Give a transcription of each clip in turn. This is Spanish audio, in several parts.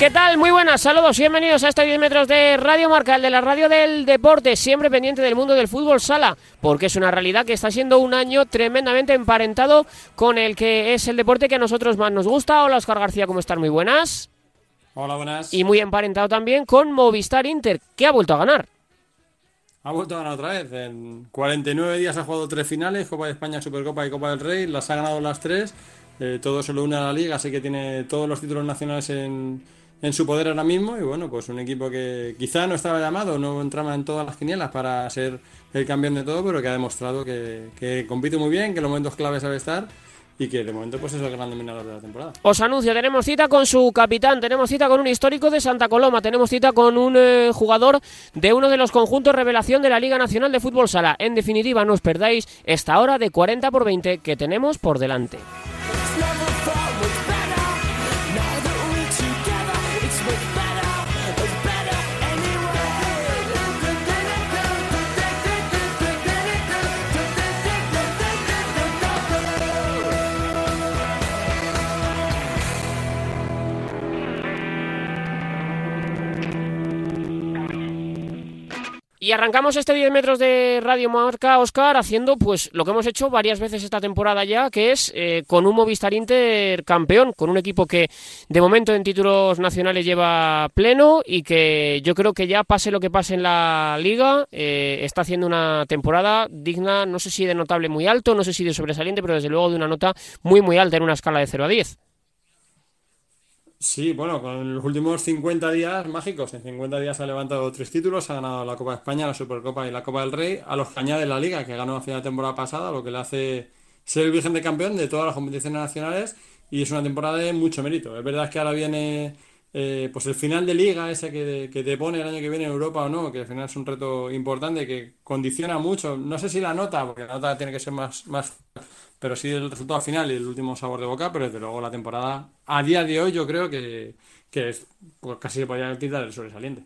¿Qué tal? Muy buenas, saludos bienvenidos a estos 10 metros de Radio Marca, el de la radio del deporte, siempre pendiente del mundo del fútbol sala, porque es una realidad que está siendo un año tremendamente emparentado con el que es el deporte que a nosotros más nos gusta. Hola Oscar García, ¿cómo están? Muy buenas. Hola, buenas. Y muy emparentado también con Movistar Inter, que ha vuelto a ganar. Ha vuelto a ganar otra vez. En 49 días ha jugado tres finales, Copa de España, Supercopa y Copa del Rey. Las ha ganado las tres. Eh, todo se lo une a la liga, así que tiene todos los títulos nacionales en, en su poder ahora mismo y bueno, pues un equipo que quizá no estaba llamado, no entraba en todas las quinielas para ser el campeón de todo, pero que ha demostrado que, compite muy bien, que los momentos clave sabe estar y que de momento pues es el gran dominador de la temporada. Os anuncio, tenemos cita con su capitán, tenemos cita con un histórico de Santa Coloma, tenemos cita con un eh, jugador de uno de los conjuntos revelación de la Liga Nacional de Fútbol Sala. En definitiva, no os perdáis esta hora de 40 por 20 que tenemos por delante. Y arrancamos este 10 metros de Radio Marca, Oscar, haciendo pues lo que hemos hecho varias veces esta temporada ya, que es eh, con un Movistar Inter campeón, con un equipo que de momento en títulos nacionales lleva pleno y que yo creo que ya pase lo que pase en la liga, eh, está haciendo una temporada digna, no sé si de notable muy alto, no sé si de sobresaliente, pero desde luego de una nota muy muy alta en una escala de 0 a 10. Sí, bueno, con los últimos 50 días mágicos, en 50 días ha levantado tres títulos, ha ganado la Copa de España, la Supercopa y la Copa del Rey, a los que añade la Liga, que ganó a final de temporada pasada, lo que le hace ser el virgen de campeón de todas las competiciones nacionales y es una temporada de mucho mérito. Es verdad que ahora viene eh, pues el final de liga ese que, que, te pone el año que viene en Europa o no, que al final es un reto importante que condiciona mucho, no sé si la nota, porque la nota tiene que ser más, más pero sí el resultado final y el último sabor de boca, pero desde luego la temporada a día de hoy yo creo que, que es, pues casi se podría tirar el sobresaliente.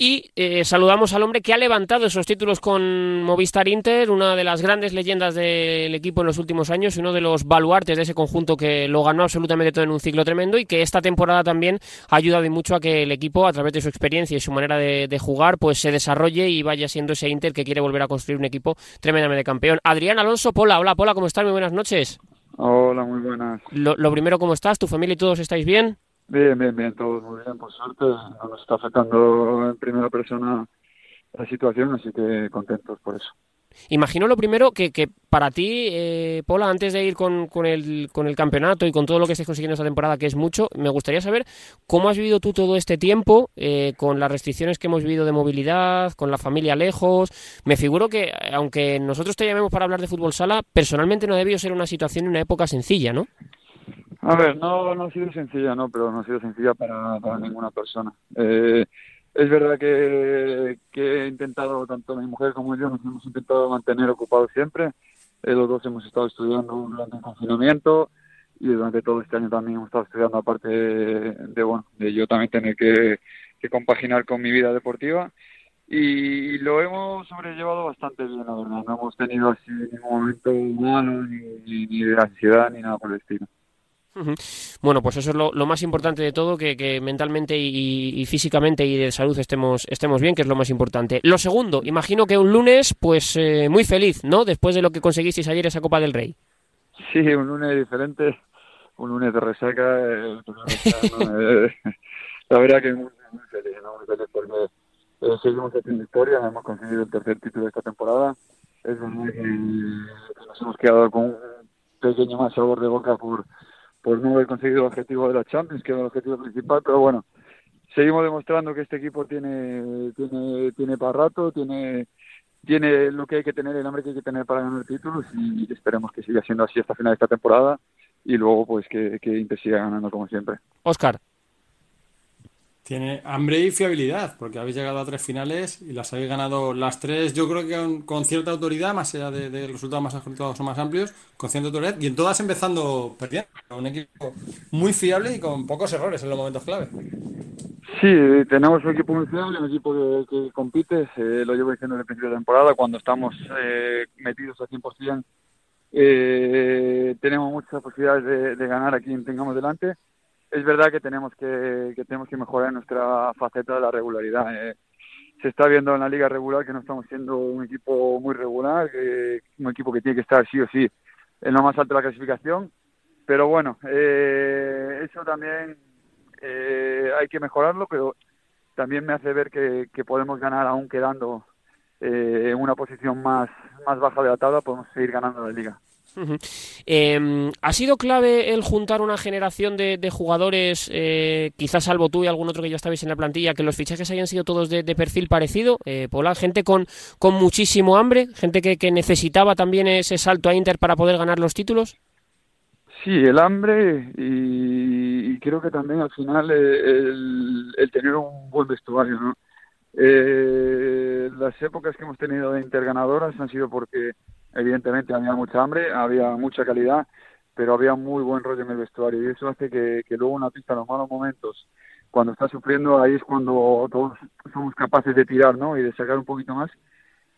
Y eh, saludamos al hombre que ha levantado esos títulos con Movistar Inter, una de las grandes leyendas del equipo en los últimos años y uno de los baluartes de ese conjunto que lo ganó absolutamente todo en un ciclo tremendo y que esta temporada también ha ayudado mucho a que el equipo, a través de su experiencia y su manera de, jugar, pues se desarrolle y vaya siendo ese Inter que quiere volver a construir un equipo tremendamente campeón. Adrián Alonso Pola, hola Pola, ¿cómo estás? Muy buenas noches. Hola, muy buenas. Lo, lo primero, ¿cómo estás? ¿Tu familia y todos estáis bien? Bien, bien, bien, todos muy bien, por suerte. No nos está afectando en primera persona la situación, así que contentos por eso. Imagino lo primero que, que para ti, eh, Paula, antes de ir con, con, el, con el campeonato y con todo lo que estés consiguiendo esta temporada, que es mucho, me gustaría saber cómo has vivido tú todo este tiempo eh, con las restricciones que hemos vivido de movilidad, con la familia lejos. Me figuro que, aunque nosotros te llamemos para hablar de fútbol sala, personalmente no debió ser una situación una época sencilla, ¿no? A ver, no, no ha sido sencilla, no, pero no ha sido sencilla para, ninguna persona. Eh, es verdad que, he intentado, tanto mi mujer como yo, nos hemos intentado mantener ocupados siempre. Eh, los dos hemos estado estudiando durante el confinamiento y durante todo este año también hemos estado estudiando, aparte de, bueno, de yo también tener que, compaginar con mi vida deportiva. Y lo hemos sobrellevado bastante bien, la verdad. No hemos tenido así ningún momento malo, ni, ni de ansiedad, ni nada por el estilo. Bueno, pues eso es lo, más importante de todo, que, mentalmente y, físicamente y de salud estemos, estemos bien, que es lo más importante. Lo segundo, imagino que un lunes, pues eh, muy feliz, ¿no? Después de lo que conseguisteis ayer esa Copa del Rey. Sí, un lunes diferente, un lunes de resaca. Eh, eh, la verdad que muy, muy feliz, ¿no? Muy feliz porque seguimos haciendo historia, hemos conseguido el tercer título de esta temporada. Es verdad que nos hemos quedado con un pequeño más sabor de boca por por no haber conseguido el objetivo de la Champions, que era el objetivo principal, pero bueno, seguimos demostrando que este equipo tiene tiene tiene para rato, tiene tiene lo que hay que tener, el hambre que hay que tener para ganar títulos y esperemos que siga siendo así hasta final de esta temporada y luego pues que, que Inter siga ganando como siempre. Oscar. Tiene hambre y fiabilidad, porque habéis llegado a tres finales y las habéis ganado las tres, yo creo que con, cierta autoridad, más allá de, resultados más ajustados o más amplios, con cierta autoridad, y en todas empezando perdiendo. Un equipo muy fiable y con pocos errores en los momentos clave. Sí, tenemos un equipo muy fiable, un equipo que, compite, eh, lo llevo diciendo desde el principio de temporada, cuando estamos eh, metidos al 100%, eh, tenemos muchas posibilidades de, de ganar a quien tengamos delante es verdad que tenemos que, que tenemos que mejorar nuestra faceta de la regularidad. Eh. Se está viendo en la liga regular que no estamos siendo un equipo muy regular, que, un equipo que tiene que estar sí o sí en lo más alto de la clasificación. Pero bueno, eh, eso también eh, hay que mejorarlo, pero también me hace ver que, que podemos ganar aún quedando eh, en una posición más, más baja de la tabla, podemos seguir ganando la liga. Eh, ¿Ha sido clave el juntar una generación de, jugadores, eh, quizás salvo tú y algún otro que ya estabais en la plantilla, que los fichajes hayan sido todos de, perfil parecido? Eh, Pola, gente con, con muchísimo hambre, gente que, que, necesitaba también ese salto a Inter para poder ganar los títulos. Sí, el hambre y, creo que también al final el, el tener un buen vestuario, ¿no? Eh, las épocas que hemos tenido de interganadoras han sido porque evidentemente había mucha hambre, había mucha calidad, pero había muy buen rollo en el vestuario y eso hace que, que luego una pista en los malos momentos, cuando está sufriendo, ahí es cuando todos somos capaces de tirar ¿no? y de sacar un poquito más.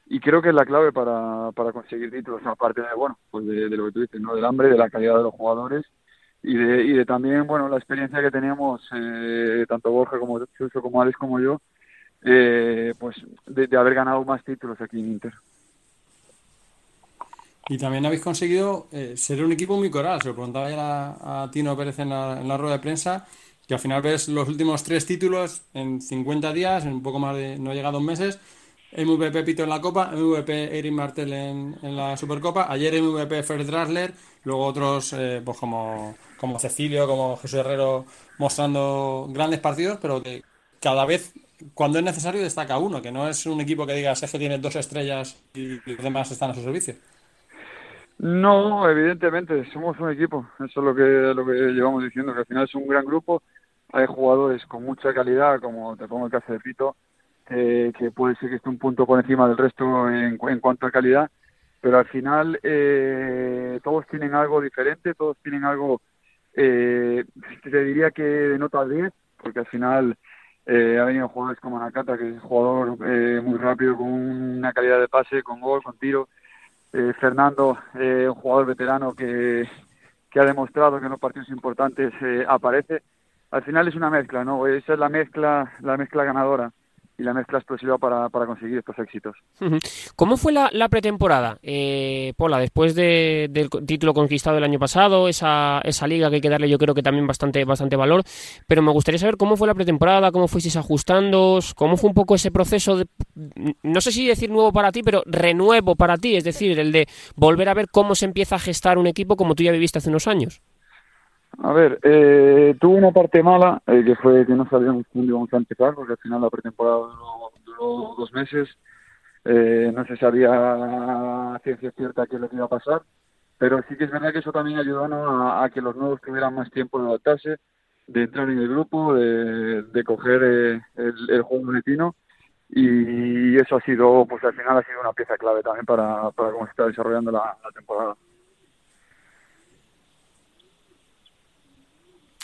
Y creo que es la clave para, para conseguir títulos, aparte de, bueno, pues de, lo que tú dices, ¿no? del hambre, de la calidad de los jugadores y de, y de también, bueno, la experiencia que teníamos, eh, tanto Borja como Chuso, como Alex como yo, eh, pues de, haber ganado más títulos aquí en Inter. Y también habéis conseguido eh, ser un equipo muy coral. Se lo preguntaba ya a, Tino Pérez en la, rueda de prensa, que al final ves los últimos tres títulos en 50 días, en un poco más de, no llega dos meses. MVP Pito en la Copa, MVP Erin Martel en, en, la Supercopa, ayer MVP Fer Drasler, luego otros eh, pues como, como Cecilio, como Jesús Herrero mostrando grandes partidos, pero que cada vez cuando es necesario destaca uno, que no es un equipo que digas es que tiene dos estrellas y los demás están a su servicio. No, evidentemente, somos un equipo, eso es lo que, lo que llevamos diciendo, que al final es un gran grupo, hay jugadores con mucha calidad, como te pongo el caso de Pito, que puede ser que esté un punto por encima del resto en, en cuanto a calidad, pero al final eh, todos tienen algo diferente, todos tienen algo, eh, te diría que de nota 10, porque al final eh, ha venido jugadores como Nakata, que es un jugador eh, muy rápido, con una calidad de pase, con gol, con tiro. Eh, Fernando, un jugador veterano que, que ha demostrado que en los partidos importantes aparece. Al final es una mezcla, ¿no? Esa es la mezcla, la mezcla ganadora y la mezcla explosiva para, para conseguir estos éxitos. ¿Cómo fue la, la pretemporada, eh, Pola, después del título conquistado el año pasado, esa, esa liga que hay que darle yo creo que también bastante, bastante valor, pero me gustaría saber cómo fue la pretemporada, cómo fuisteis ajustando, cómo fue un poco ese proceso, de, no sé si decir nuevo para ti, pero renuevo para ti, es decir, el de volver a ver cómo se empieza a gestar un equipo como tú ya viviste hace unos años. A ver, eh, tuvo una parte mala, eh, que fue que no sabíamos cuándo íbamos a empezar, porque al final la pretemporada duró, dos meses, eh, no se sabía ciencia cierta qué es iba a pasar, pero sí que es verdad que eso también ayudó a, que los nuevos tuvieran más tiempo de adaptarse, de entrar en el grupo, de, coger eh, el, el, juego monetino, y eso ha sido, pues al final ha sido una pieza clave también para, para cómo se está desarrollando la temporada.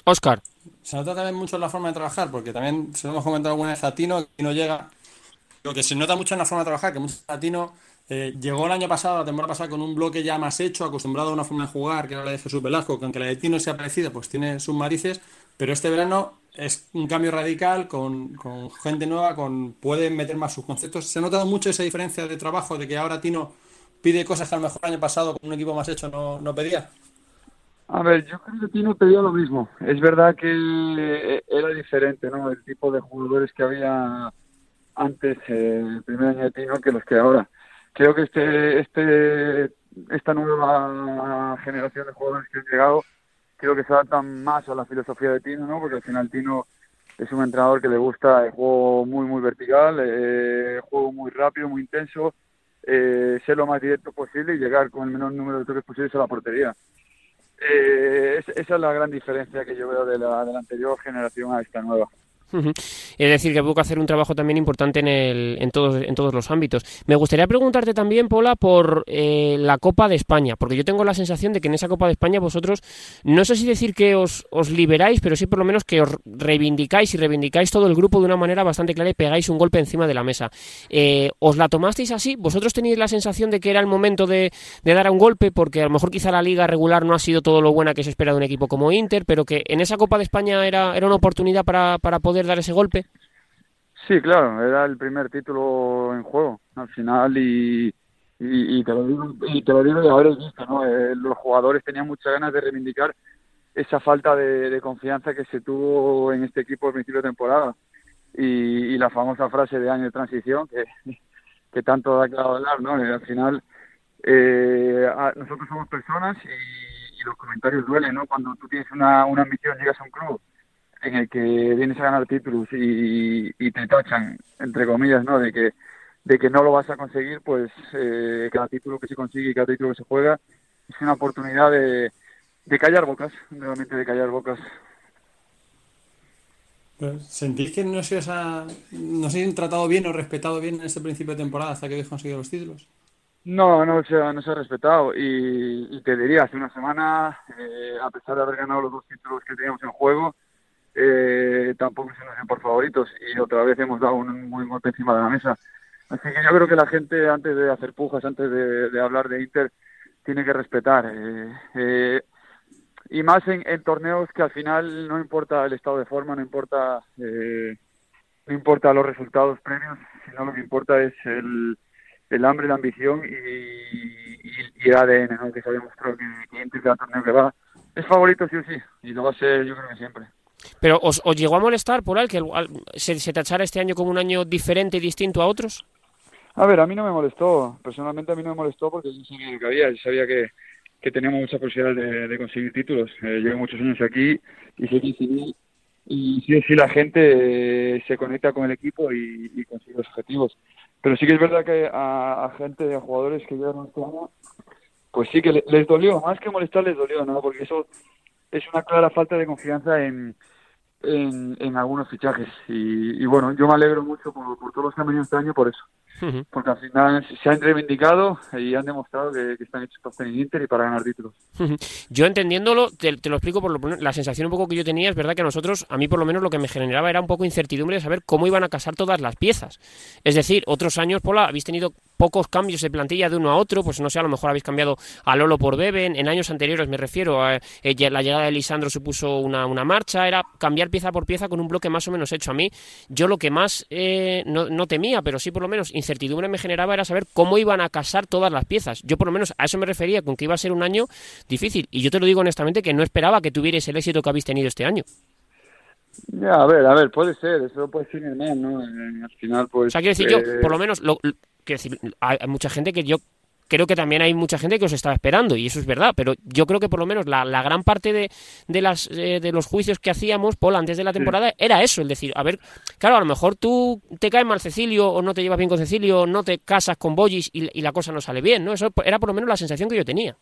Oscar. Se nota también mucho en la forma de trabajar, porque también se lo hemos comentado alguna vez a Tino, que no llega. Lo que se nota mucho en la forma de trabajar, que mucho Tino eh, llegó el año pasado, la temporada pasada, con un bloque ya más hecho, acostumbrado a una forma de jugar, que era la de Jesús Velasco, que aunque la de Tino sea parecida, pues tiene sus marices, pero este verano es un cambio radical, con, gente nueva, con puede meter más sus conceptos. Se ha notado mucho esa diferencia de trabajo, de que ahora Tino pide cosas que a lo mejor el año pasado con un equipo más hecho no, no pedía. A ver, yo creo que Tino pedía lo mismo. Es verdad que eh, era diferente, ¿no? El tipo de jugadores que había antes, eh, el primer año de Tino, que los que ahora. Creo que este, este, esta nueva generación de jugadores que han llegado, creo que se adaptan más a la filosofía de Tino, ¿no? Porque al final Tino es un entrenador que le gusta el juego muy, muy vertical, eh, juego muy rápido, muy intenso, eh, ser lo más directo posible y llegar con el menor número de toques posibles a la portería. Eh, esa es la gran diferencia que yo veo de la, de la anterior generación a esta nueva. Es decir, que que hacer un trabajo también importante en, el, en, todos, en todos los ámbitos. Me gustaría preguntarte también, Pola, por eh, la Copa de España, porque yo tengo la sensación de que en esa Copa de España vosotros, no sé si decir que os, os liberáis, pero sí por lo menos que os reivindicáis y reivindicáis todo el grupo de una manera bastante clara y pegáis un golpe encima de la mesa. Eh, ¿Os la tomasteis así? ¿Vosotros tenéis la sensación de que era el momento de, de dar un golpe? Porque a lo mejor quizá la liga regular no ha sido todo lo buena que se espera de un equipo como Inter, pero que en esa Copa de España era, una oportunidad para poder dar ese golpe. Sí, claro, era el primer título en juego al final y, y, te lo digo y te lo digo de haber visto, ¿no? Eh, los jugadores tenían muchas ganas de reivindicar esa falta de, confianza que se tuvo en este equipo al principio de temporada y, la famosa frase de año de transición que, tanto da que hablar, ¿no? al final eh, nosotros somos personas y, los comentarios duelen, ¿no? Cuando tú tienes una, una ambición, llegas a un club en el que vienes a ganar títulos y, te tachan, entre comillas, ¿no? De que, de que no lo vas a conseguir, pues eh, cada título que se consigue y cada título que se juega es una oportunidad de, de callar bocas, realmente de callar bocas. ¿Sentís que no se, os ha, no se han tratado bien o respetado bien en este principio de temporada hasta que habéis conseguido los títulos? No, no se, no se ha respetado. Y, te diría, hace una semana, eh, a pesar de haber ganado los dos títulos que teníamos en juego, eh, tampoco se nos por favoritos y otra vez hemos dado un muy golpe encima de la mesa. Así que yo creo que la gente, antes de hacer pujas, antes de, hablar de Inter, tiene que respetar. Eh, eh, y más en, torneos que al final no importa el estado de forma, no importa, eh, no importa los resultados previos, sino lo que importa es el, el hambre, la ambición y, y, el ADN, ¿no? que se ha demostrado que, que Inter cada torneo que va es favorito sí o sí, y lo va a ser yo creo que siempre. Pero ¿os, llegó a molestar por el que se, se tachara este año como un año diferente y distinto a otros? A ver, a mí no me molestó. Personalmente a mí no me molestó porque yo sabía lo que había. Yo sabía que, que teníamos mucha posibilidad de, conseguir títulos. Eh, llevo muchos años aquí y sé que sí, y sí sí la gente eh, se conecta con el equipo y, consigue los objetivos. Pero sí que es verdad que a, gente, a jugadores que llegan este año, pues sí que les, dolió. Más que molestar les dolió, ¿no? Porque eso es una clara falta de confianza en, en, algunos fichajes. Y, bueno, yo me alegro mucho por, por todos los que han venido este año por eso porque al final se han reivindicado y han demostrado que, están hechos para estar en Inter y para ganar títulos. yo entendiéndolo, te, lo explico por lo, la sensación un poco que yo tenía, es verdad que a nosotros, a mí por lo menos lo que me generaba era un poco incertidumbre de saber cómo iban a casar todas las piezas. Es decir, otros años, Pola, habéis tenido pocos cambios de plantilla de uno a otro, pues no sé, a lo mejor habéis cambiado a Lolo por Beben, en años anteriores me refiero, a, eh, la llegada de Lisandro supuso una, una, marcha, era cambiar pieza por pieza con un bloque más o menos hecho. A mí, yo lo que más eh, no, no, temía, pero sí por lo menos incertidumbre me generaba era saber cómo iban a casar todas las piezas. Yo por lo menos a eso me refería, con que iba a ser un año difícil. Y yo te lo digo honestamente que no esperaba que tuvierais el éxito que habéis tenido este año. Ya, a ver, a ver, puede ser, eso puede ser normal, ¿no? Al final, pues... O sea, quiero decir, yo, por lo menos, lo, decir, hay mucha gente que yo creo que también hay mucha gente que os estaba esperando y eso es verdad, pero yo creo que por lo menos la, la gran parte de, de, las, eh, de los juicios que hacíamos, Paul, antes de la temporada era eso, el decir, a ver, claro, a lo mejor tú te caes mal Cecilio o no te llevas bien con Cecilio, o no te casas con Boyis y, y, la cosa no sale bien, ¿no? Eso era por lo menos la sensación que yo tenía.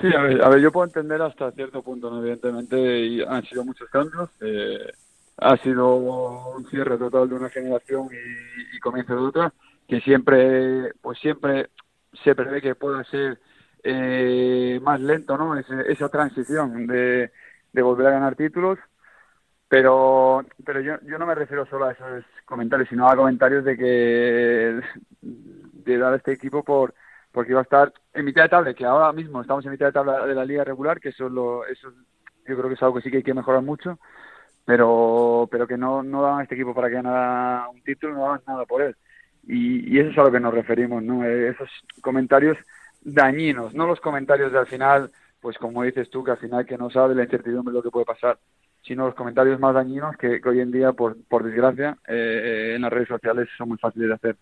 Sí, a ver, a ver yo puedo entender hasta cierto punto, ¿no? evidentemente han sido muchos cambios. Eh, ha sido un cierre total de una generación y, y comienzo de otra que siempre, pues siempre se prevé que pueda ser eh, más lento, ¿no? esa transición de, de volver a ganar títulos. Pero, pero yo, yo no me refiero solo a esos comentarios, sino a comentarios de que de dar a este equipo por porque iba a estar en mitad de tabla, que ahora mismo estamos en mitad de tabla de la liga regular, que eso, lo, eso yo creo que es algo que sí que hay que mejorar mucho, pero pero que no, no daban a este equipo para que ganara un título, no daban nada por él. Y, eso es a lo que nos referimos, ¿no? Eh, esos comentarios dañinos, no los comentarios de al final, pues como dices tú, que al final que no sabe la incertidumbre de lo que puede pasar, sino los comentarios más dañinos que, hoy en día, por, por desgracia, eh, en las redes sociales son muy fáciles de hacer.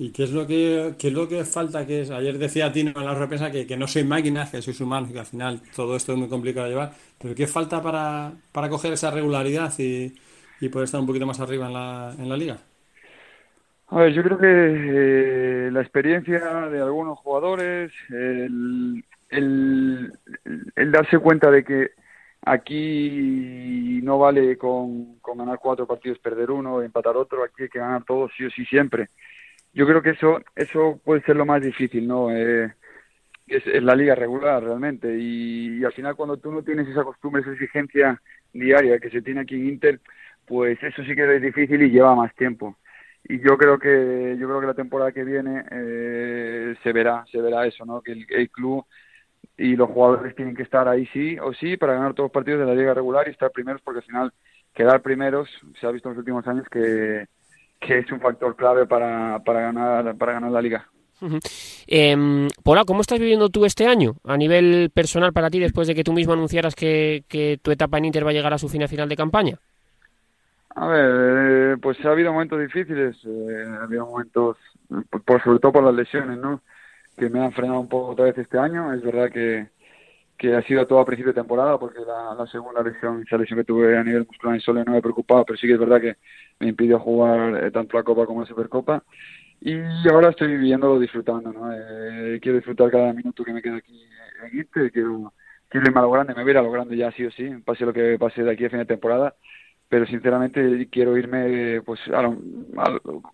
¿Y qué es lo que, qué es lo que falta? Que es, ayer decía Tino en la represa que, que no soy máquina, que sois humanos y que al final todo esto es muy complicado de llevar. Pero ¿qué falta para, para coger esa regularidad y, y poder estar un poquito más arriba en la, en la liga? A ver, yo creo que eh, la experiencia de algunos jugadores, el, el, darse cuenta de que aquí no vale con, con ganar cuatro partidos, perder uno, empatar otro, aquí hay que ganar todos sí o sí siempre. Yo creo que eso, eso puede ser lo más difícil, ¿no? Eh, es, la liga regular realmente y, al final cuando tú no tienes esa costumbre, esa exigencia diaria que se tiene aquí en Inter, pues eso sí que es difícil y lleva más tiempo. Y yo creo que yo creo que la temporada que viene eh, se verá se verá eso, ¿no? Que el, club y los jugadores tienen que estar ahí sí o sí para ganar todos los partidos de la liga regular y estar primeros porque al final quedar primeros se ha visto en los últimos años que, que es un factor clave para, para ganar para ganar la liga. Eh, Pola, ¿cómo estás viviendo tú este año a nivel personal para ti después de que tú mismo anunciaras que, tu etapa en Inter va a llegar a su fin final de campaña? A ver, eh, pues ha habido momentos difíciles, eh, ha habido momentos, por, sobre todo por las lesiones, ¿no? Que me han frenado un poco otra vez este año. Es verdad que, que ha sido todo a principio de temporada, porque la, segunda lesión, esa lesión que tuve a nivel muscular en solo no me preocupaba, pero sí que es verdad que me impidió jugar eh, tanto la Copa como la Supercopa. Y ahora estoy viviéndolo disfrutando, ¿no? Eh, quiero disfrutar cada minuto que me queda aquí en Inter, quiero, quiero irme a lo grande, me voy a, lo grande ya sí o sí, pase lo que pase de aquí a fin de temporada, pero sinceramente quiero irme pues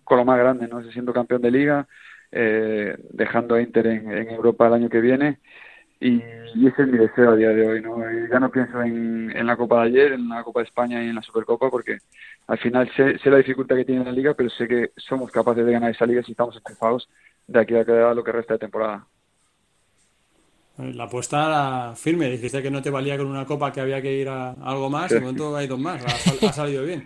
con lo más grande, ¿no? Siendo campeón de liga, eh, dejando a Inter en, en Europa el año que viene y, ese es mi deseo a día de hoy. ¿no? Ya no pienso en, la Copa de ayer, en la Copa de España y en la Supercopa, porque al final sé, sé la dificultad que tiene la liga, pero sé que somos capaces de ganar esa liga si estamos empujados de aquí a lo que resta de temporada. La apuesta firme, dijiste que no te valía con una copa, que había que ir a, algo más, de momento hay dos más, ha, salido bien.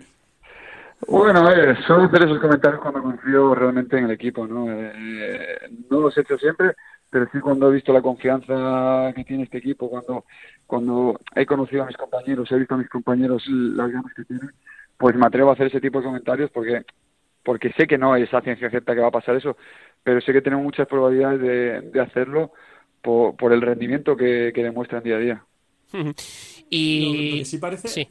Bueno, eh, suelo hacer esos comentarios cuando confío realmente en el equipo, ¿no? Eh, no los he hecho siempre, pero sí cuando he visto la confianza que tiene este equipo, cuando, cuando he conocido a mis compañeros, he visto a mis compañeros las ganas que tienen, pues me atrevo a hacer ese tipo de comentarios porque porque sé que no es a ciencia cierta que va a pasar eso, pero sé que tenemos muchas probabilidades de, de hacerlo por, por, el rendimiento que, que demuestran día a día. Y lo, que sí parece,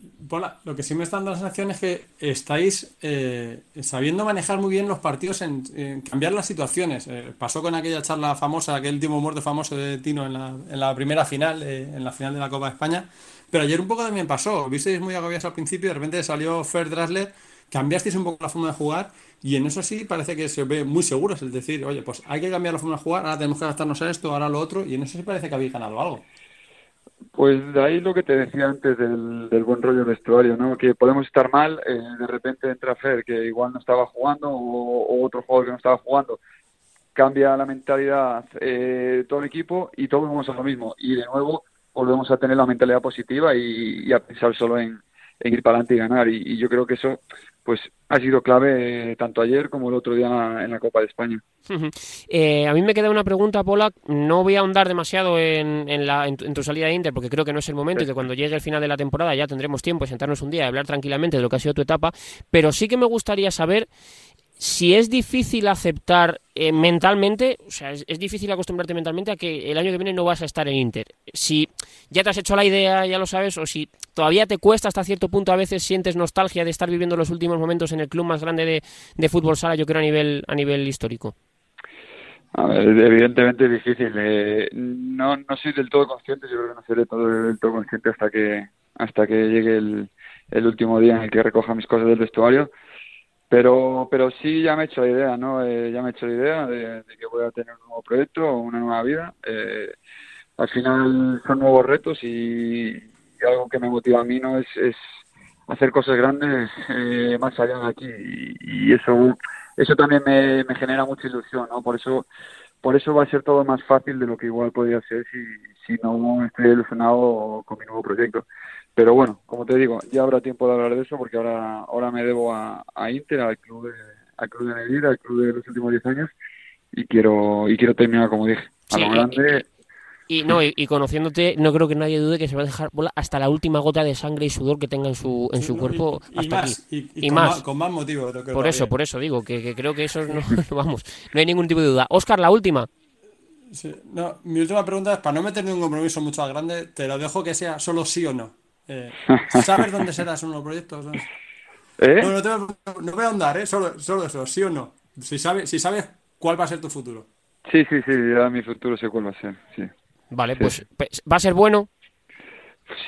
lo que sí me está dando la sensación es que estáis eh, sabiendo manejar muy bien los partidos, en, cambiar las situaciones. Eh, pasó con aquella charla famosa, aquel último muerto famoso de Tino en la, en la primera final, eh, en la final de la Copa de España. Pero ayer un poco también pasó. Visteis muy agobiados al principio, de repente salió Fer Drasler, cambiasteis un poco la forma de jugar y en eso sí parece que se ve muy seguros. Es decir, oye, pues hay que cambiar la forma de jugar, ahora tenemos que adaptarnos a esto, ahora a lo otro, y en eso sí parece que habéis ganado algo. Pues de ahí lo que te decía antes del, del buen rollo vestuario, ¿no? Que podemos estar mal, eh, de repente entra Fer, que igual no estaba jugando, o, otro jugador que no estaba jugando, cambia la mentalidad eh, todo el equipo y todos vamos a lo mismo. Y de nuevo volvemos a tener la mentalidad positiva y, a pensar solo en, ir para adelante y ganar. y, yo creo que eso pues ha sido clave eh, tanto ayer como el otro día en la Copa de España. Eh, a mí me queda una pregunta, Pola. No voy a ahondar demasiado en, la, en, tu, salida de Inter porque creo que no es el momento y que cuando llegue el final de la temporada ya tendremos tiempo de sentarnos un día y hablar tranquilamente de lo que ha sido tu etapa. Pero sí que me gustaría saber si es difícil aceptar eh, mentalmente, o sea, es, difícil acostumbrarte mentalmente a que el año que viene no vas a estar en Inter. Si ya te has hecho la idea, ya lo sabes, o si todavía te cuesta hasta cierto punto, a veces sientes nostalgia de estar viviendo los últimos momentos en el club más grande de, fútbol sala, yo creo, a nivel, a nivel histórico. A ver, evidentemente es difícil. Eh, no, no soy del todo consciente, yo creo que no seré todo, del todo consciente hasta que, hasta que llegue el, el último día en el que recoja mis cosas del vestuario pero, pero sí ya me he hecho la idea, ¿no? Eh, ya me he hecho la idea de, que voy a tener un nuevo proyecto, una nueva vida. Eh, al final son nuevos retos y, algo que me motiva a mí, ¿no? Es, es hacer cosas grandes eh, más allá de aquí y, eso eso también me, genera mucha ilusión, ¿no? Por eso por eso va a ser todo más fácil de lo que igual podría ser si, si no estoy ilusionado con mi nuevo proyecto. Pero bueno, como te digo, ya habrá tiempo de hablar de eso porque ahora, ahora me debo a, Inter, al club de, al club de vida, al club de los últimos 10 años y quiero, y quiero terminar, como dije, a lo grande. Y, no, y, conociéndote, no creo que nadie dude que se va a dejar bola hasta la última gota de sangre y sudor que tenga en su, en su cuerpo. Y, más, Y, con más. con más motivo. por eso, por eso digo, que, creo que eso no, vamos, no hay ningún tipo de duda. Oscar, la última. no, mi última pregunta es, para no meter ningún compromiso mucho más grande, te lo dejo que sea solo sí o no. Eh, ¿Sabes dónde serás uno de los proyectos? ¿Eh? No, voy a andar, ¿eh? solo, solo eso, sí o no. Si sabes, si sabes cuál va a ser tu futuro. Sí, sí, sí, ya mi futuro sé cuál va a ser, sí. Vale, pues, pues ¿va a ser bueno?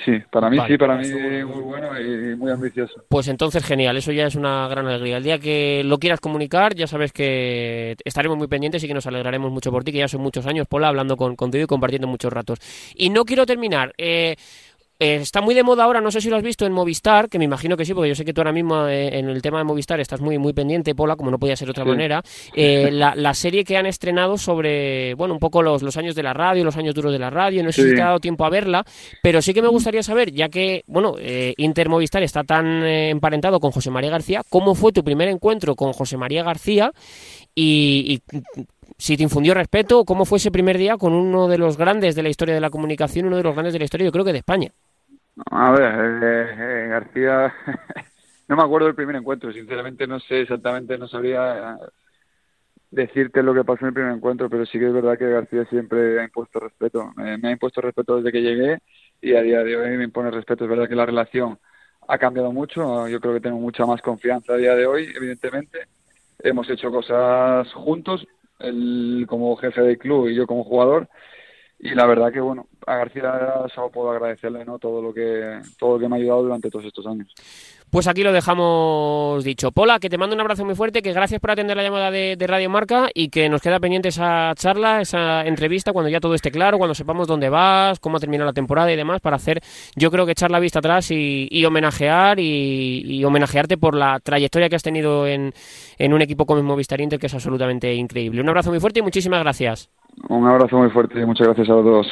Sí, para mí sí, para mí muy bueno y muy ambicioso. Pues entonces genial, eso ya es una gran alegría. El día que lo quieras comunicar, ya sabes que estaremos muy pendientes y que nos alegraremos mucho por ti, que ya son muchos años, Pola, hablando con, contigo y compartiendo muchos ratos. Y no quiero terminar. Eh, eh, está muy de moda ahora, no sé si lo has visto en Movistar, que me imagino que sí, porque yo sé que tú ahora mismo eh, en el tema de Movistar estás muy muy pendiente, Pola, como no podía ser de otra manera. Eh, la, serie que han estrenado sobre, bueno, un poco los, los años de la radio, los años duros de la radio, no sé si te ha dado tiempo a verla, pero sí que me gustaría saber, ya que, bueno, Inter Movistar está tan emparentado con José María García, ¿cómo fue tu primer encuentro con José María García? y, si te infundió respeto, ¿cómo fue ese primer día con uno de los grandes de la historia de la comunicación, uno de los grandes de la historia, yo creo que de España? A ver, eh, eh, García, no me acuerdo del primer encuentro, sinceramente no sé exactamente, no sabría decirte lo que pasó en el primer encuentro, pero sí que es verdad que García siempre ha impuesto respeto, me ha impuesto respeto desde que llegué y a día de hoy me impone respeto, es verdad que la relación ha cambiado mucho, yo creo que tengo mucha más confianza a día de hoy, evidentemente, hemos hecho cosas juntos, él como jefe del club y yo como jugador, y la verdad que bueno a García solo puedo agradecerle no todo lo que todo lo que me ha ayudado durante todos estos años pues aquí lo dejamos dicho. Pola, que te mando un abrazo muy fuerte, que gracias por atender la llamada de, Radio Marca y que nos queda pendiente esa charla, esa entrevista, cuando ya todo esté claro, cuando sepamos dónde vas, cómo ha terminado la temporada y demás, para hacer, yo creo que echar la vista atrás y, homenajear y, homenajearte por la trayectoria que has tenido en, en un equipo como el Movistar Inter, que es absolutamente increíble. Un abrazo muy fuerte y muchísimas gracias. Un abrazo muy fuerte y muchas gracias a todos.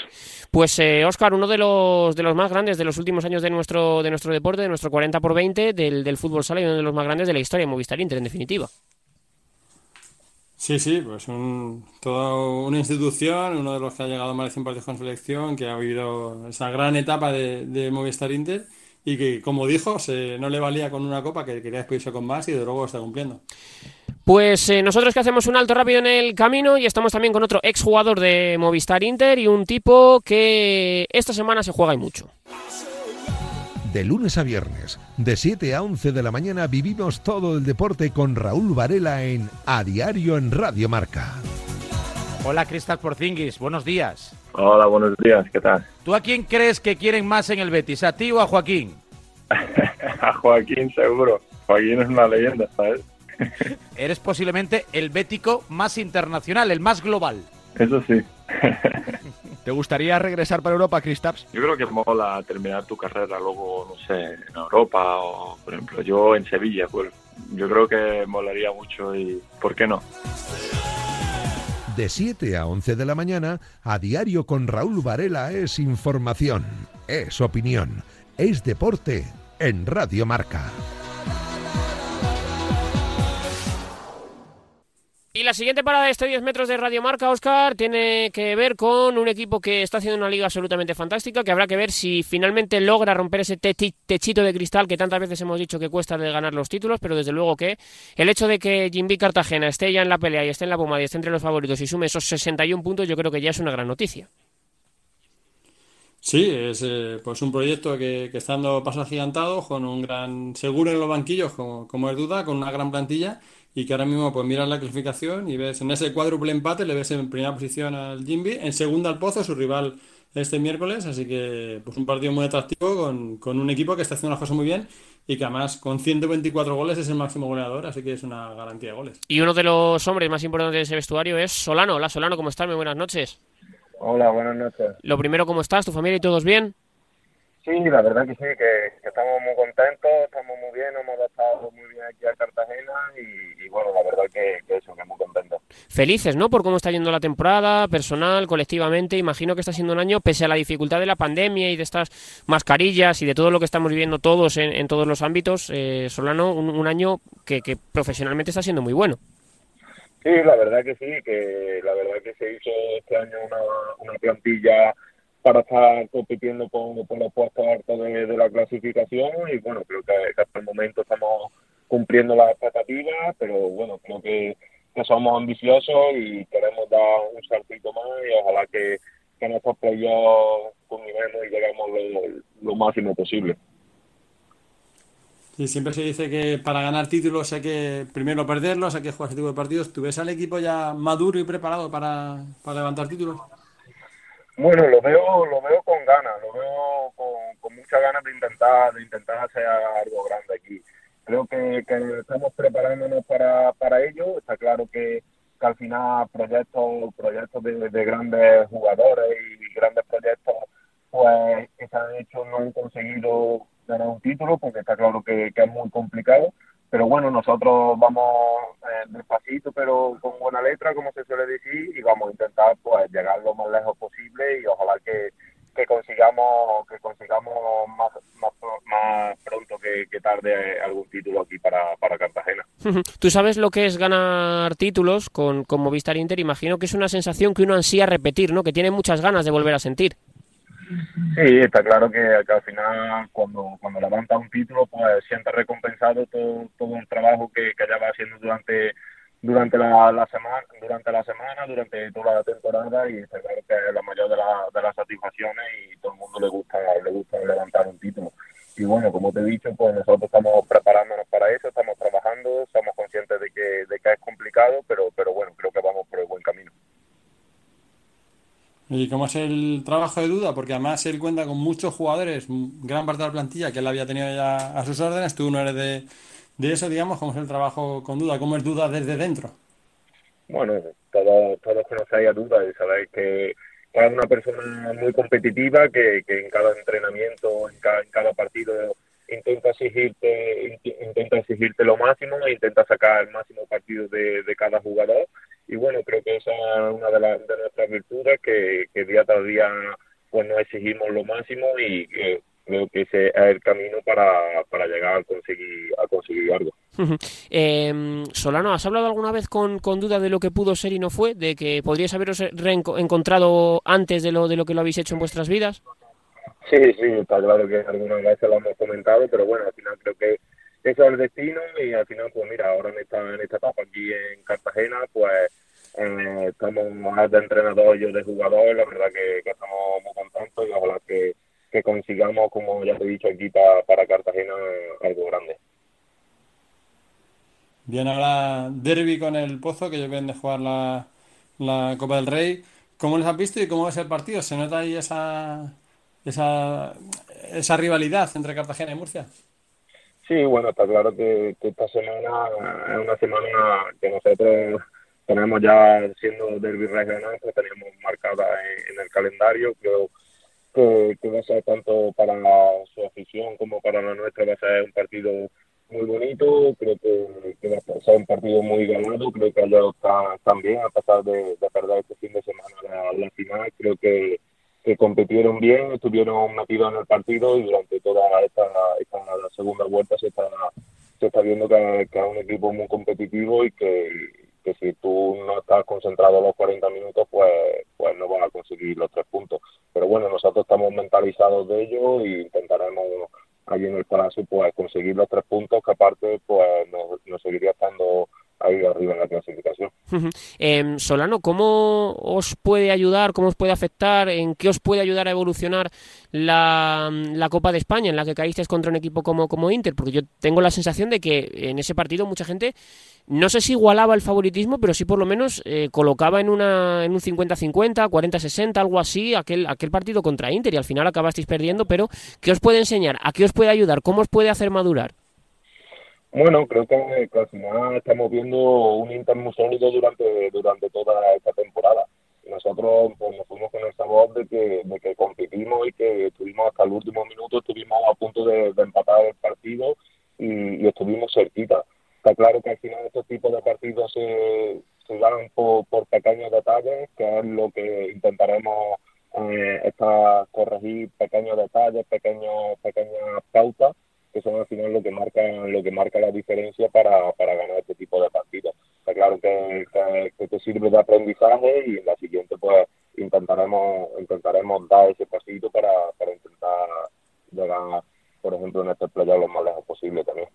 Pues eh, Oscar, uno de los, de los más grandes de los últimos años de nuestro, de nuestro deporte, de nuestro 40 por 20 del, del fútbol sala y uno de los más grandes de la historia de Movistar Inter, en definitiva. Sí, sí, pues un, toda una institución, uno de los que ha llegado más de 100 partidos con selección, que ha vivido esa gran etapa de, de Movistar Inter y que, como dijo, se, no le valía con una copa, que quería despedirse con más y de luego está cumpliendo. Pues eh, nosotros que hacemos un alto rápido en el camino y estamos también con otro exjugador de Movistar Inter y un tipo que esta semana se juega y mucho. De lunes a viernes, de 7 a 11 de la mañana vivimos todo el deporte con Raúl Varela en A Diario en Radio Marca. Hola Cristal Porzingis, buenos días. Hola, buenos días, ¿qué tal? ¿Tú a quién crees que quieren más en el Betis, a ti o a Joaquín? a Joaquín seguro. Joaquín es una leyenda, ¿sabes? Eres posiblemente el bético más internacional, el más global. Eso sí. ¿Te gustaría regresar para Europa, Kristaps? Yo creo que mola terminar tu carrera luego, no sé, en Europa o, por ejemplo, yo en Sevilla. Pues, yo creo que molaría mucho y ¿por qué no? De 7 a 11 de la mañana, a diario con Raúl Varela es información, es opinión, es deporte en Radio Marca. Y la siguiente parada de este 10 metros de Radio Marca, Oscar, tiene que ver con un equipo que está haciendo una liga absolutamente fantástica, que habrá que ver si finalmente logra romper ese techito de cristal que tantas veces hemos dicho que cuesta de ganar los títulos, pero desde luego que el hecho de que Jimby Cartagena esté ya en la pelea y esté en la pomada y esté entre los favoritos y sume esos 61 puntos, yo creo que ya es una gran noticia. Sí, es eh, pues un proyecto que, está dando pasos con un gran seguro en los banquillos, como es duda, con una gran plantilla y que ahora mismo pues miras la clasificación y ves en ese cuádruple empate le ves en primera posición al Jimby, en segunda al Pozo, su rival este miércoles, así que pues un partido muy atractivo con, con un equipo que está haciendo las cosas muy bien y que además con 124 goles es el máximo goleador, así que es una garantía de goles. Y uno de los hombres más importantes de ese vestuario es Solano. Hola Solano, ¿cómo estás? Muy buenas noches. Hola, buenas noches. Lo primero, ¿cómo estás? ¿Tu familia y todos bien? Sí, la verdad que sí, que, estamos muy contentos, estamos muy bien, hemos adaptado muy bien aquí a Cartagena y, bueno, la verdad que, eso, que muy contentos. Felices, ¿no? Por cómo está yendo la temporada, personal, colectivamente. Imagino que está siendo un año, pese a la dificultad de la pandemia y de estas mascarillas y de todo lo que estamos viviendo todos en, todos los ámbitos, eh, Solano, un, año que, que profesionalmente está siendo muy bueno. Sí, la verdad que sí, que la verdad que se hizo este año una, una plantilla para estar compitiendo con, los puestos altos de, la clasificación y bueno, creo que, hasta el momento estamos cumpliendo las expectativas, pero bueno, creo que, somos ambiciosos y queremos dar un saltito más y ojalá que, que en estos playoffs culminemos y lleguemos lo, máximo posible. Sí, siempre se dice que para ganar títulos hay que primero perderlos, hay que jugar ese tipo de partidos. ¿Tú ves al equipo ya maduro y preparado para, para levantar títulos? Bueno, lo veo, lo veo con ganas, lo veo con, muchas ganas de intentar, de intentar hacer algo grande aquí. Creo que, estamos preparándonos para, para ello. Está claro que, al final proyectos, proyectos de, de grandes jugadores y grandes proyectos pues que se han hecho no han conseguido ganar un título porque está claro que es muy complicado pero bueno nosotros vamos eh, despacito pero con buena letra como se suele decir y vamos a intentar pues llegar lo más lejos posible y ojalá que, que consigamos que consigamos más, más, más pronto que, que tarde algún título aquí para, para Cartagena. Tú sabes lo que es ganar títulos con, con Movistar Inter, imagino que es una sensación que uno ansía repetir, ¿no? Que tiene muchas ganas de volver a sentir. Sí, está claro que, que al final cuando, cuando levanta un título pues siente recompensado todo, todo un trabajo que, que ya va haciendo durante durante la, semana durante la semana durante toda la temporada y está claro que es la mayor de, la, de las satisfacciones y todo el mundo le gusta le gusta levantar un título. Y bueno como te he dicho pues nosotros estamos preparándonos para eso estamos trabajando somos conscientes de que, de que es complicado pero pero bueno creo que vamos por el buen camino ¿Y cómo es el trabajo de Duda? Porque además él cuenta con muchos jugadores, gran parte de la plantilla que él había tenido ya a sus órdenes. Tú no eres de, de eso, digamos. ¿Cómo es el trabajo con Duda? ¿Cómo es Duda desde dentro? Bueno, todos, todos conocéis a Duda y sabéis que es una persona muy competitiva que, que en cada entrenamiento, en cada, en cada partido intenta exigirte intenta exigirte lo máximo e intenta sacar el máximo partido de, de cada jugador y bueno creo que esa es una de, las de nuestras virtudes que, que, día tras día pues nos exigimos lo máximo y que creo que ese es el camino para, para llegar a conseguir a conseguir algo eh, Solano, ¿has hablado alguna vez con, con duda de lo que pudo ser y no fue? ¿De que podríais haberos encontrado antes de lo, de lo que lo habéis hecho en vuestras vidas? Sí, sí, está claro que algunas veces lo hemos comentado, pero bueno, al final creo que eso es el destino y al final, pues mira, ahora en esta, en esta etapa aquí en Cartagena, pues eh, estamos más de entrenador yo de jugador, la verdad que, que estamos muy contentos y ojalá que, que consigamos, como ya te he dicho aquí, para, para Cartagena algo grande. Bien, ahora derby con el Pozo, que ellos vienen de jugar la, la Copa del Rey. ¿Cómo les has visto y cómo es el partido? ¿Se nota ahí esa, esa, esa rivalidad entre Cartagena y Murcia? Sí, bueno, está claro que, que, esta semana es una semana que nosotros tenemos ya siendo derby regional, pues teníamos marcada en, el calendario. Creo que, que, va a ser tanto para su afición como para la nuestra, va a ser un partido muy bonito, creo que, va a ser un partido muy ganado, creo que están, están bien a pesar de, de perder este fin de semana la, final, creo que que compitieron bien, estuvieron metidos en el partido y durante toda esta, esta segunda vuelta se está, se está viendo que, es un equipo muy competitivo y que, si tú no estás concentrado los 40 minutos, pues, pues no vas a conseguir los tres puntos. Pero bueno, nosotros estamos mentalizados de ello y intentaremos allí en el Palacio pues conseguir los tres puntos que aparte pues nos, nos seguiría estando ahí arriba en la clasificación. eh, Solano, ¿cómo os puede ayudar, cómo os puede afectar, en qué os puede ayudar a evolucionar la, la Copa de España en la que caísteis contra un equipo como, como Inter? Porque yo tengo la sensación de que en ese partido mucha gente, no sé si igualaba el favoritismo, pero sí por lo menos eh, colocaba en, una, en un 50-50, 40-60, algo así, aquel, aquel partido contra Inter y al final acabasteis perdiendo, pero ¿qué os puede enseñar? ¿A qué os puede ayudar? ¿Cómo os puede hacer madurar? Bueno, creo que, al final estamos viendo un Inter muy sólido durante, durante toda esta temporada. Nosotros pues, nos fuimos con el sabor de que, de que competimos y que estuvimos hasta el último minuto, estuvimos a punto de, de empatar el partido y, y, estuvimos cerquita. Está claro que al final estos tipos de partidos se, se ganan por, por pequeños detalles, que es lo que intentaremos eh, esta, corregir pequeños detalles, pequeños, pequeñas pautas que son al final lo que marca lo que marca la diferencia para, para ganar este tipo de partidos. Está claro que, que, te sirve de aprendizaje y en la siguiente pues intentaremos intentaremos dar ese pasito para, para intentar llegar, por ejemplo, en este playoff lo más lejos posible también.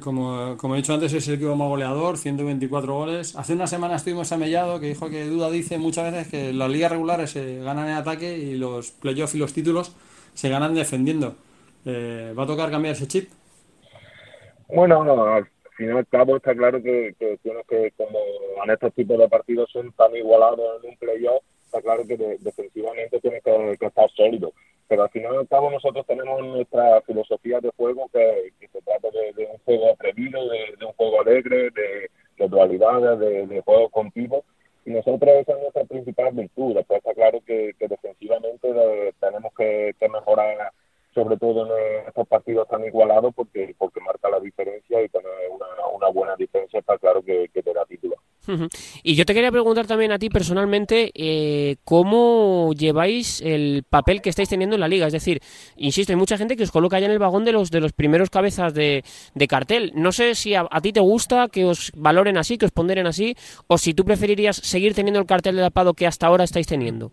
Como, como he dicho antes, es el equipo más goleador, 124 goles. Hace una semana estuvimos a Mellado, que dijo que Duda dice muchas veces que las ligas regulares se ganan en ataque y los playoffs y los títulos se ganan defendiendo. Eh, ¿Va a tocar cambiar ese chip? Bueno, no, al final y al cabo está claro que, que tienes que, como en estos tipos de partidos son tan igualados en un playoff, está claro que de, defensivamente tienes que, que, estar sólido. pero al final y al cabo nosotros tenemos nuestra filosofía de juego que, se trata de, un juego atrevido, de, un juego alegre, de, de dualidades, de, de juego y nosotros esa es nuestra principal virtud. Después está claro que, defensivamente eh, tenemos que, mejorar sobre todo en estos partidos tan igualados porque porque marca la diferencia y tener una, una buena diferencia está claro que, te da título. Y yo te quería preguntar también a ti personalmente eh, cómo lleváis el papel que estáis teniendo en la liga. Es decir, insisto, hay mucha gente que os coloca ya en el vagón de los de los primeros cabezas de, cartel. No sé si a, ti te gusta que os valoren así, que os ponderen así, o si tú preferirías seguir teniendo el cartel de tapado que hasta ahora estáis teniendo.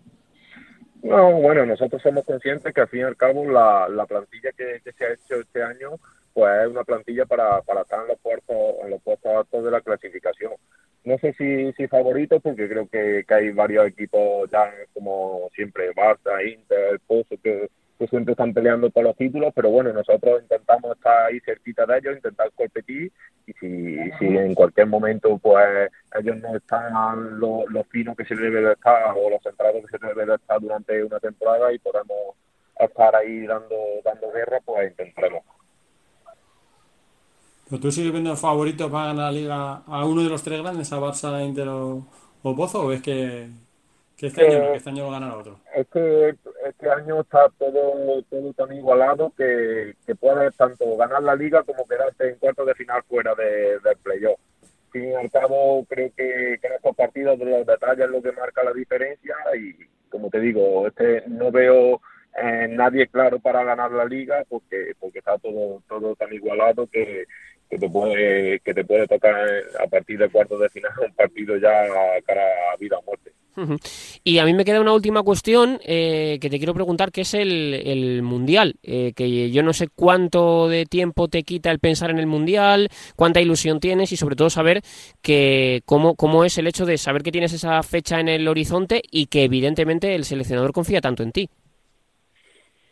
No, bueno, nosotros somos conscientes que al fin y al cabo la, la plantilla que, se ha hecho este año pues es una plantilla para, para estar en los puestos en los puestos altos de la clasificación. No sé si, si favorito porque creo que, hay varios equipos ya como siempre Barça, Inter, Pozo siempre están peleando por los títulos pero bueno nosotros intentamos estar ahí cerquita de ellos intentar competir y si, en cualquier momento pues ellos no están los finos que se debe de estar o los centrados que se debe de estar durante una temporada y podemos estar ahí dando dando guerra pues intentaremos. ¿Pero tú sigues viendo favoritos para ganar la liga a uno de los tres grandes, a Barça, Inter o, Pozo, o ves que, este, año, que este año ganar otro? Es que este año está todo, todo tan igualado que, que puedes tanto ganar la liga como quedarte en cuartos de final fuera de, del playoff. Sin al cabo, creo que, en estos partidos de los detalles es lo que marca la diferencia y, como te digo, este no veo eh, nadie claro para ganar la liga porque porque está todo todo tan igualado que, que te puede que te puede tocar a partir del cuarto de final un partido ya cara a vida o muerte. Y a mí me queda una última cuestión eh, que te quiero preguntar, que es el, el Mundial, eh, que yo no sé cuánto de tiempo te quita el pensar en el Mundial, cuánta ilusión tienes y sobre todo saber que cómo, cómo es el hecho de saber que tienes esa fecha en el horizonte y que evidentemente el seleccionador confía tanto en ti.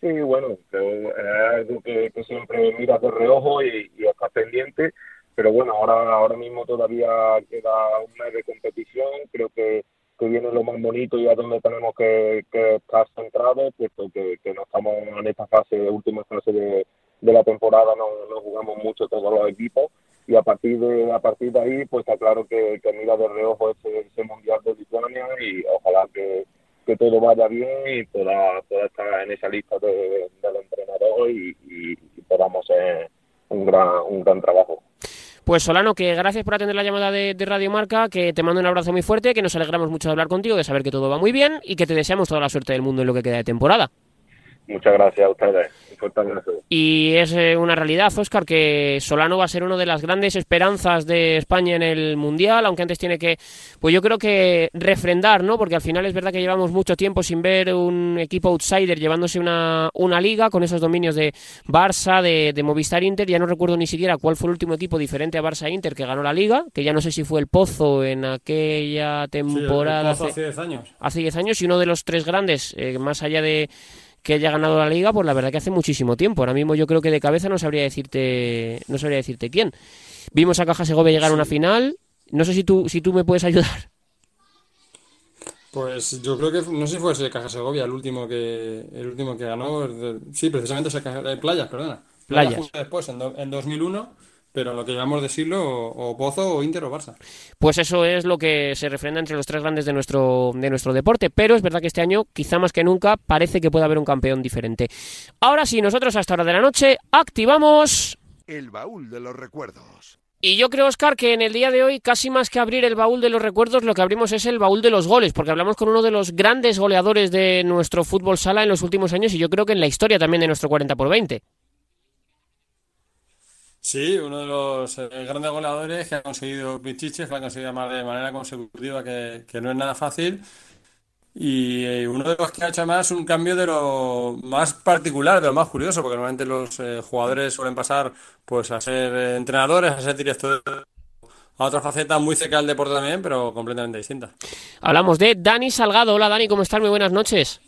Sí, bueno, es algo que, siempre miras de reojo y, y estás pendiente, pero bueno, ahora ahora mismo todavía queda un mes de competición, creo que, que viene lo más bonito y a donde tenemos que, estar centrados, puesto que, no estamos en esta fase, última fase de, la temporada, no, jugamos mucho todos los equipos y a partir de a partir de ahí pues está claro que, que mira de reojo ese, mundial de Lituania y ojalá que que todo vaya bien y pueda, estar en esa lista de, del entrenador y, podamos hacer un gran, un gran trabajo. Pues Solano, que gracias por atender la llamada de, Radio Marca, que te mando un abrazo muy fuerte, que nos alegramos mucho de hablar contigo, de saber que todo va muy bien y que te deseamos toda la suerte del mundo en lo que queda de temporada. Muchas gracias a ustedes. Y es eh, una realidad, Oscar, que Solano va a ser una de las grandes esperanzas de España en el Mundial, aunque antes tiene que, pues yo creo que refrendar, ¿no? Porque al final es verdad que llevamos mucho tiempo sin ver un equipo outsider llevándose una, una liga con esos dominios de Barça, de, de Movistar Inter. Ya no recuerdo ni siquiera cuál fue el último equipo diferente a Barça Inter que ganó la liga, que ya no sé si fue el Pozo en aquella temporada. hace 10 años. Hace 10 años y uno de los tres grandes, eh, más allá de que haya ganado la liga, pues la verdad que hace muchísimo tiempo. Ahora mismo yo creo que de cabeza no sabría decirte, no sabría decirte quién. Vimos a Caja Segovia llegar a una final. No sé si tú, si tú me puedes ayudar. Pues yo creo que no sé si fue ese Caja Segovia el último que el último que ganó. Sí, precisamente ese Caja, eh, Playas, perdona. Playas. Después en, en 2001 pero lo que llamamos de siglo, o, Pozo, o Inter, o Barça. Pues eso es lo que se refrenda entre los tres grandes de nuestro, de nuestro deporte. Pero es verdad que este año, quizá más que nunca, parece que puede haber un campeón diferente. Ahora sí, nosotros a esta hora de la noche activamos. El baúl de los recuerdos. Y yo creo, Oscar, que en el día de hoy, casi más que abrir el baúl de los recuerdos, lo que abrimos es el baúl de los goles, porque hablamos con uno de los grandes goleadores de nuestro fútbol sala en los últimos años y yo creo que en la historia también de nuestro 40 por 20. Sí, uno de los eh, grandes goleadores que ha conseguido Pichiches, que ha conseguido más de manera consecutiva, que, no es nada fácil. Y eh, uno de los que ha hecho más un cambio de lo más particular, de lo más curioso, porque normalmente los eh, jugadores suelen pasar pues a ser entrenadores, a ser directores, a otra faceta muy cerca del deporte también, pero completamente distinta. Hablamos de Dani Salgado. Hola Dani, ¿cómo estás? Muy buenas noches.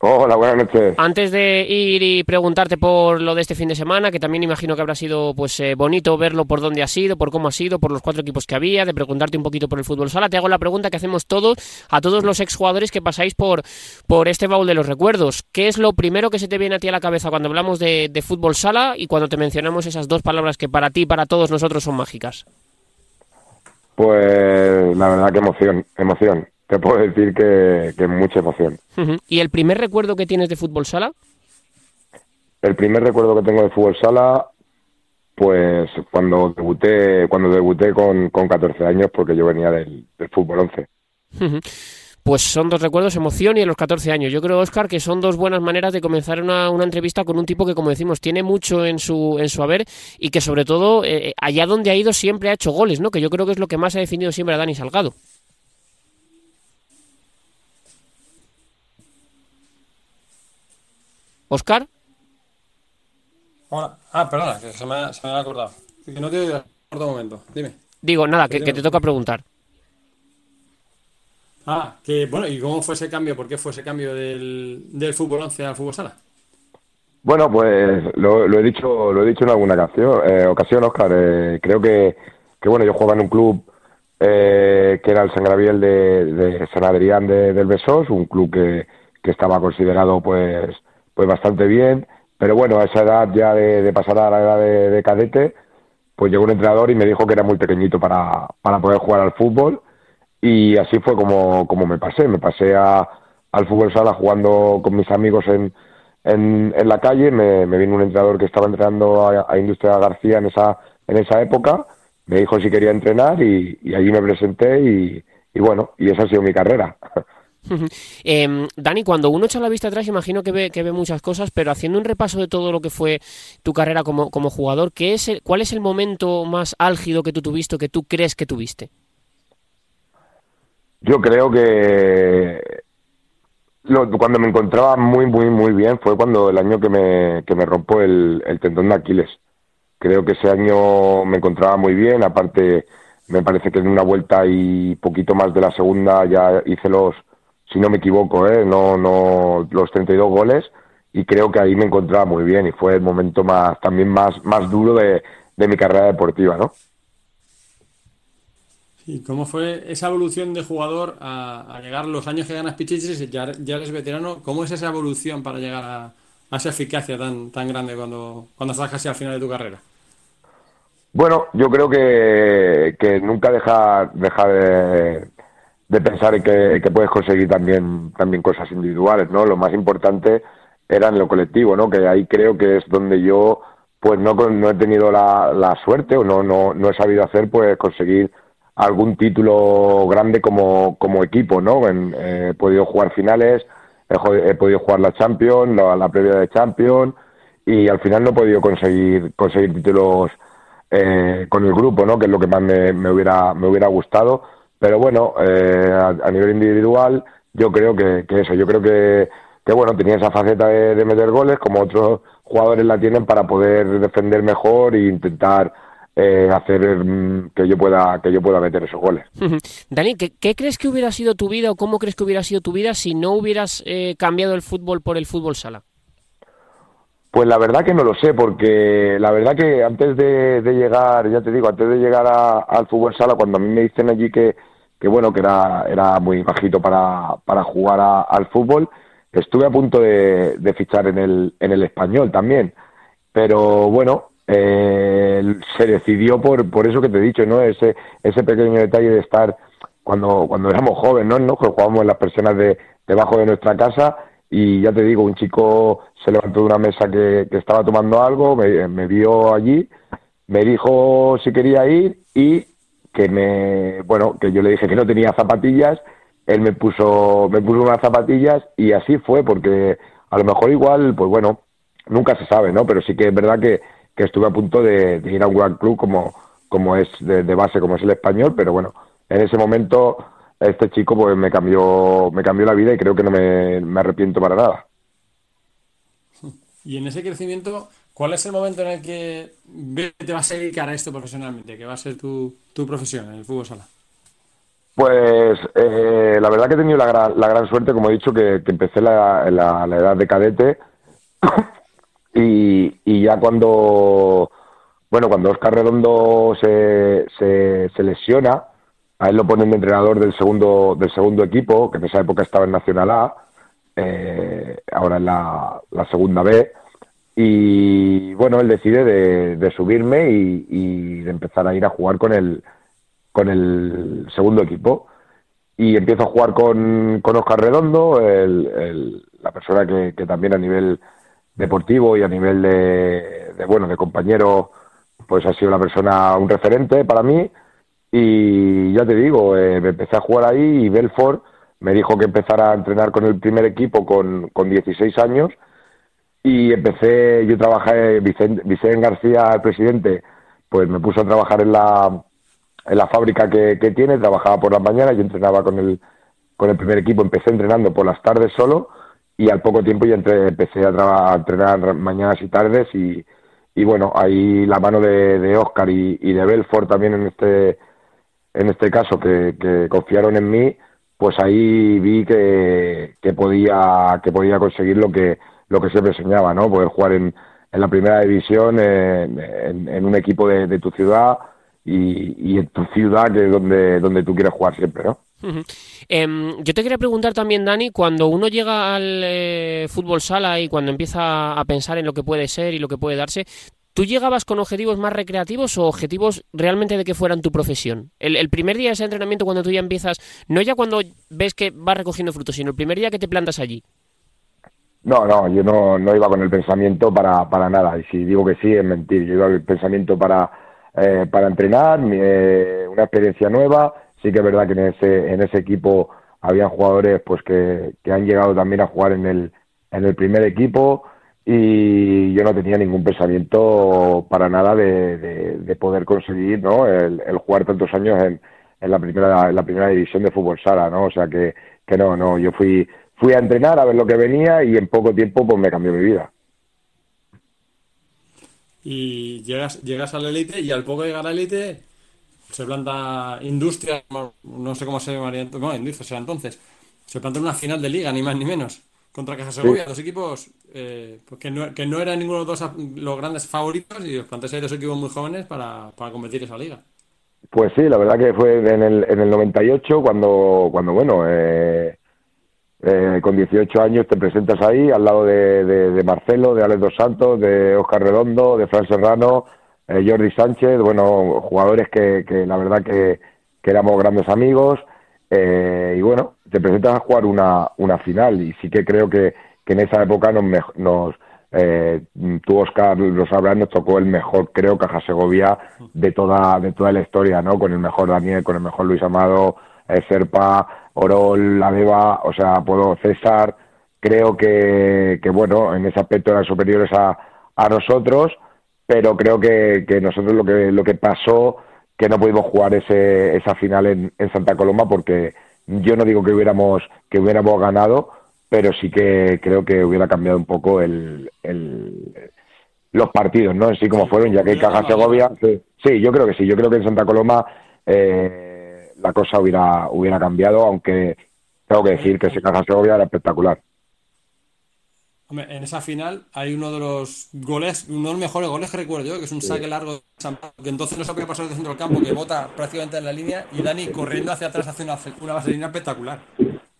Hola, buenas noches. Antes de ir y preguntarte por lo de este fin de semana, que también imagino que habrá sido pues eh, bonito verlo por dónde ha sido, por cómo ha sido, por los cuatro equipos que había, de preguntarte un poquito por el fútbol sala, te hago la pregunta que hacemos todos a todos los exjugadores que pasáis por, por este baúl de los recuerdos. ¿Qué es lo primero que se te viene a ti a la cabeza cuando hablamos de, de fútbol sala y cuando te mencionamos esas dos palabras que para ti y para todos nosotros son mágicas? Pues la verdad que emoción, emoción te puedo decir que, que mucha emoción. ¿Y el primer recuerdo que tienes de fútbol sala? El primer recuerdo que tengo de fútbol sala, pues cuando debuté, cuando debuté con, con 14 años, porque yo venía del, del fútbol 11. Pues son dos recuerdos, emoción y a los 14 años. Yo creo, Oscar, que son dos buenas maneras de comenzar una, una entrevista con un tipo que, como decimos, tiene mucho en su, en su haber y que, sobre todo, eh, allá donde ha ido siempre ha hecho goles, ¿no? Que yo creo que es lo que más ha definido siempre a Dani Salgado. ¿Oscar? Hola. Ah, perdona, que se me, se me ha acordado. Que no te he un momento. Dime. Digo, nada, que, que, te toca preguntar. Ah, que bueno, ¿y cómo fue ese cambio? ¿Por qué fue ese cambio del, del fútbol 11 al fútbol sala? Bueno, pues lo, lo, he dicho lo he dicho en alguna ocasión, eh, ocasión Oscar. Eh, creo que, que, bueno, yo jugaba en un club eh, que era el San Gabriel de, de San Adrián de, del Besós, un club que, que estaba considerado pues pues bastante bien, pero bueno, a esa edad ya de, pasar a la edad de, de, cadete, pues llegó un entrenador y me dijo que era muy pequeñito para, para poder jugar al fútbol. Y así fue como, como me pasé, me pasé a, al fútbol sala jugando con mis amigos en, en, la calle, me, vino un entrenador que estaba entrenando a, Industria García en esa, en esa época, me dijo si quería entrenar y, y allí me presenté y, y bueno, y esa ha sido mi carrera. Eh, Dani, cuando uno echa la vista atrás, imagino que ve, que ve muchas cosas, pero haciendo un repaso de todo lo que fue tu carrera como, jugador, ¿qué es el, ¿cuál es el momento más álgido que tú tuviste o que tú crees que tuviste? Yo creo que lo, cuando me encontraba muy, muy, muy bien fue cuando el año que me, que me rompo el tendón de Aquiles. Creo que ese año me encontraba muy bien, aparte me parece que en una vuelta y poquito más de la segunda ya hice los si no me equivoco, ¿eh? no, no, los 32 goles y creo que ahí me encontraba muy bien y fue el momento más también más, más duro de, de mi carrera deportiva, ¿no? ¿Y cómo fue esa evolución de jugador a, a llegar los años que ganas Pichichis, ya, ya eres veterano? ¿Cómo es esa evolución para llegar a, a esa eficacia tan, tan grande cuando, cuando estás casi al final de tu carrera? Bueno, yo creo que, que nunca deja, deja de, de pensar en que, que, puedes conseguir también, también cosas individuales, ¿no? Lo más importante era en lo colectivo, ¿no? Que ahí creo que es donde yo, pues no, no he tenido la, la suerte o no, no, no he sabido hacer, pues conseguir algún título grande como, como equipo, ¿no? En, eh, he podido jugar finales, he, he podido jugar la Champions, la, la, previa de Champions, y al final no he podido conseguir, conseguir títulos eh, con el grupo, ¿no? Que es lo que más me, me hubiera, me hubiera gustado pero bueno, eh, a, a, nivel individual, yo creo que, que, eso, yo creo que, que bueno, tenía esa faceta de, de, meter goles, como otros jugadores la tienen para poder defender mejor e intentar eh, hacer mm, que yo pueda que yo pueda meter esos goles. Dani, ¿qué, ¿qué, crees que hubiera sido tu vida o cómo crees que hubiera sido tu vida si no hubieras eh, cambiado el fútbol por el fútbol sala? Pues la verdad que no lo sé, porque la verdad que antes de, de llegar, ya te digo, antes de llegar a, al fútbol sala, cuando a mí me dicen allí que, que bueno, que era, era muy bajito para, para jugar a, al fútbol, estuve a punto de, de, fichar en el, en el español también. Pero bueno, eh, se decidió por, por eso que te he dicho, ¿no? Ese, ese pequeño detalle de estar cuando, cuando éramos jóvenes, ¿no? ¿no? Jugábamos en las personas de, debajo de nuestra casa y ya te digo, un chico se levantó de una mesa que, que estaba tomando algo, me, me, vio allí, me dijo si quería ir y que me, bueno, que yo le dije que no tenía zapatillas, él me puso, me puso unas zapatillas y así fue, porque a lo mejor igual, pues bueno, nunca se sabe, ¿no? Pero sí que es verdad que, que estuve a punto de, ir a un gran club como, como es de, de base, como es el español, pero bueno, en ese momento este chico pues me cambió me cambió la vida y creo que no me, me, arrepiento para nada. Y en ese crecimiento, ¿cuál es el momento en el que te vas a dedicar a esto profesionalmente? ¿Qué va a ser tu, tu profesión en el fútbol sala? Pues eh, la verdad que he tenido la gran, la gran suerte, como he dicho, que, que empecé la, la, la edad de cadete y, y ya cuando, bueno, cuando Oscar Redondo se, se, se lesiona, a él lo ponen de entrenador del segundo, del segundo equipo, que en esa época estaba en Nacional A, eh, ahora en la, la segunda B, y bueno, él decide de, subirme y, de empezar a ir a jugar con el, con el segundo equipo. Y empiezo a jugar con, con Oscar Redondo, el, la persona que, que también a nivel deportivo y a nivel de, de, bueno de compañero pues ha sido la persona un referente para mí y ya te digo eh, me empecé a jugar ahí y Belfort me dijo que empezara a entrenar con el primer equipo con, con 16 años y empecé yo trabajé Vicente, García el presidente pues me puso a trabajar en la en la fábrica que, que tiene trabajaba por las mañanas yo entrenaba con el con el primer equipo empecé entrenando por las tardes solo y al poco tiempo ya entre- empecé a, traba- a entrenar mañanas y tardes y, y bueno, ahí la mano de, de Oscar y, y de Belfort también en este en este caso que, que confiaron en mí, pues ahí vi que, que podía que podía conseguir lo que lo que siempre soñaba, ¿no? Poder jugar en, en la primera división en, en- un equipo de, de tu ciudad y, y en tu ciudad que es donde donde tú quieres jugar siempre, ¿no? Em, yo te quería preguntar también, Dani, cuando uno llega al eh, fútbol sala y cuando empieza a pensar en lo que puede ser y lo que puede darse, ¿tú llegabas con objetivos más recreativos o objetivos realmente de que fueran tu profesión? El, el primer día de ese entrenamiento, cuando tú ya empiezas, no ya cuando ves que vas recogiendo frutos, sino el primer día que te plantas allí. No, no, yo no, no iba con el pensamiento para, para nada. Y si digo que sí, es mentir. Yo iba con el pensamiento para, eh, para entrenar, eh, una experiencia nueva. Sí que es verdad que en ese, en ese equipo habían jugadores pues que, que han llegado también a jugar en el, en el primer equipo y yo no tenía ningún pensamiento para nada de, de, de poder conseguir ¿no? el, el jugar tantos años en, en la primera en la primera división de fútbol sala, ¿no? O sea que, que no, no, yo fui fui a entrenar a ver lo que venía y en poco tiempo pues me cambió mi vida. Y llegas, llegas a la élite y al poco llegar a la élite se planta Industria, no sé cómo se llamaría, no, Industria será entonces, se planta una final de liga, ni más ni menos, contra Caja Segovia, dos equipos eh, pues que, no, que no eran ninguno de los dos los grandes favoritos y os plantáis ahí dos equipos muy jóvenes para, para competir esa liga. Pues sí, la verdad que fue en el, en el 98 cuando, cuando bueno, eh, eh, con 18 años te presentas ahí al lado de, de, Marcelo, de Alex Dos Santos, de Oscar Redondo, de Fran Serrano, eh, Jordi Sánchez, bueno, jugadores que, que la verdad que, que éramos grandes amigos. eh, y bueno, te presentas a jugar una, una final y sí que creo que, que en esa época nos, nos eh, tú Oscar lo sabrás, nos tocó el mejor, creo, Caja Segovia de toda, de toda la historia, ¿no? Con el mejor Daniel, con el mejor Luis Amado, eh, Serpa, Orol, Adeba, o sea, puedo César, creo que, que bueno, en ese aspecto eran superiores a, a nosotros, pero creo que, que nosotros lo que, lo que pasó, que no pudimos jugar ese, esa final en, en Santa Coloma porque yo no digo que hubiéramos, que hubiéramos ganado, pero sí que creo que hubiera cambiado un poco el, el- los partidos, ¿no? Así como fueron, ya que Caja. Segovia, sí, sí, yo creo que sí, yo creo que en Santa Coloma eh, la cosa hubiera, hubiera cambiado, aunque tengo que decir que ese Caja Segovia era espectacular. Hombre, en esa final hay uno de los goles, uno de los mejores goles que recuerdo yo, que es un saque largo de San que entonces no se podía pasar del centro del campo, que bota prácticamente en la línea y Dani corriendo hacia atrás hace una, una vaselina espectacular.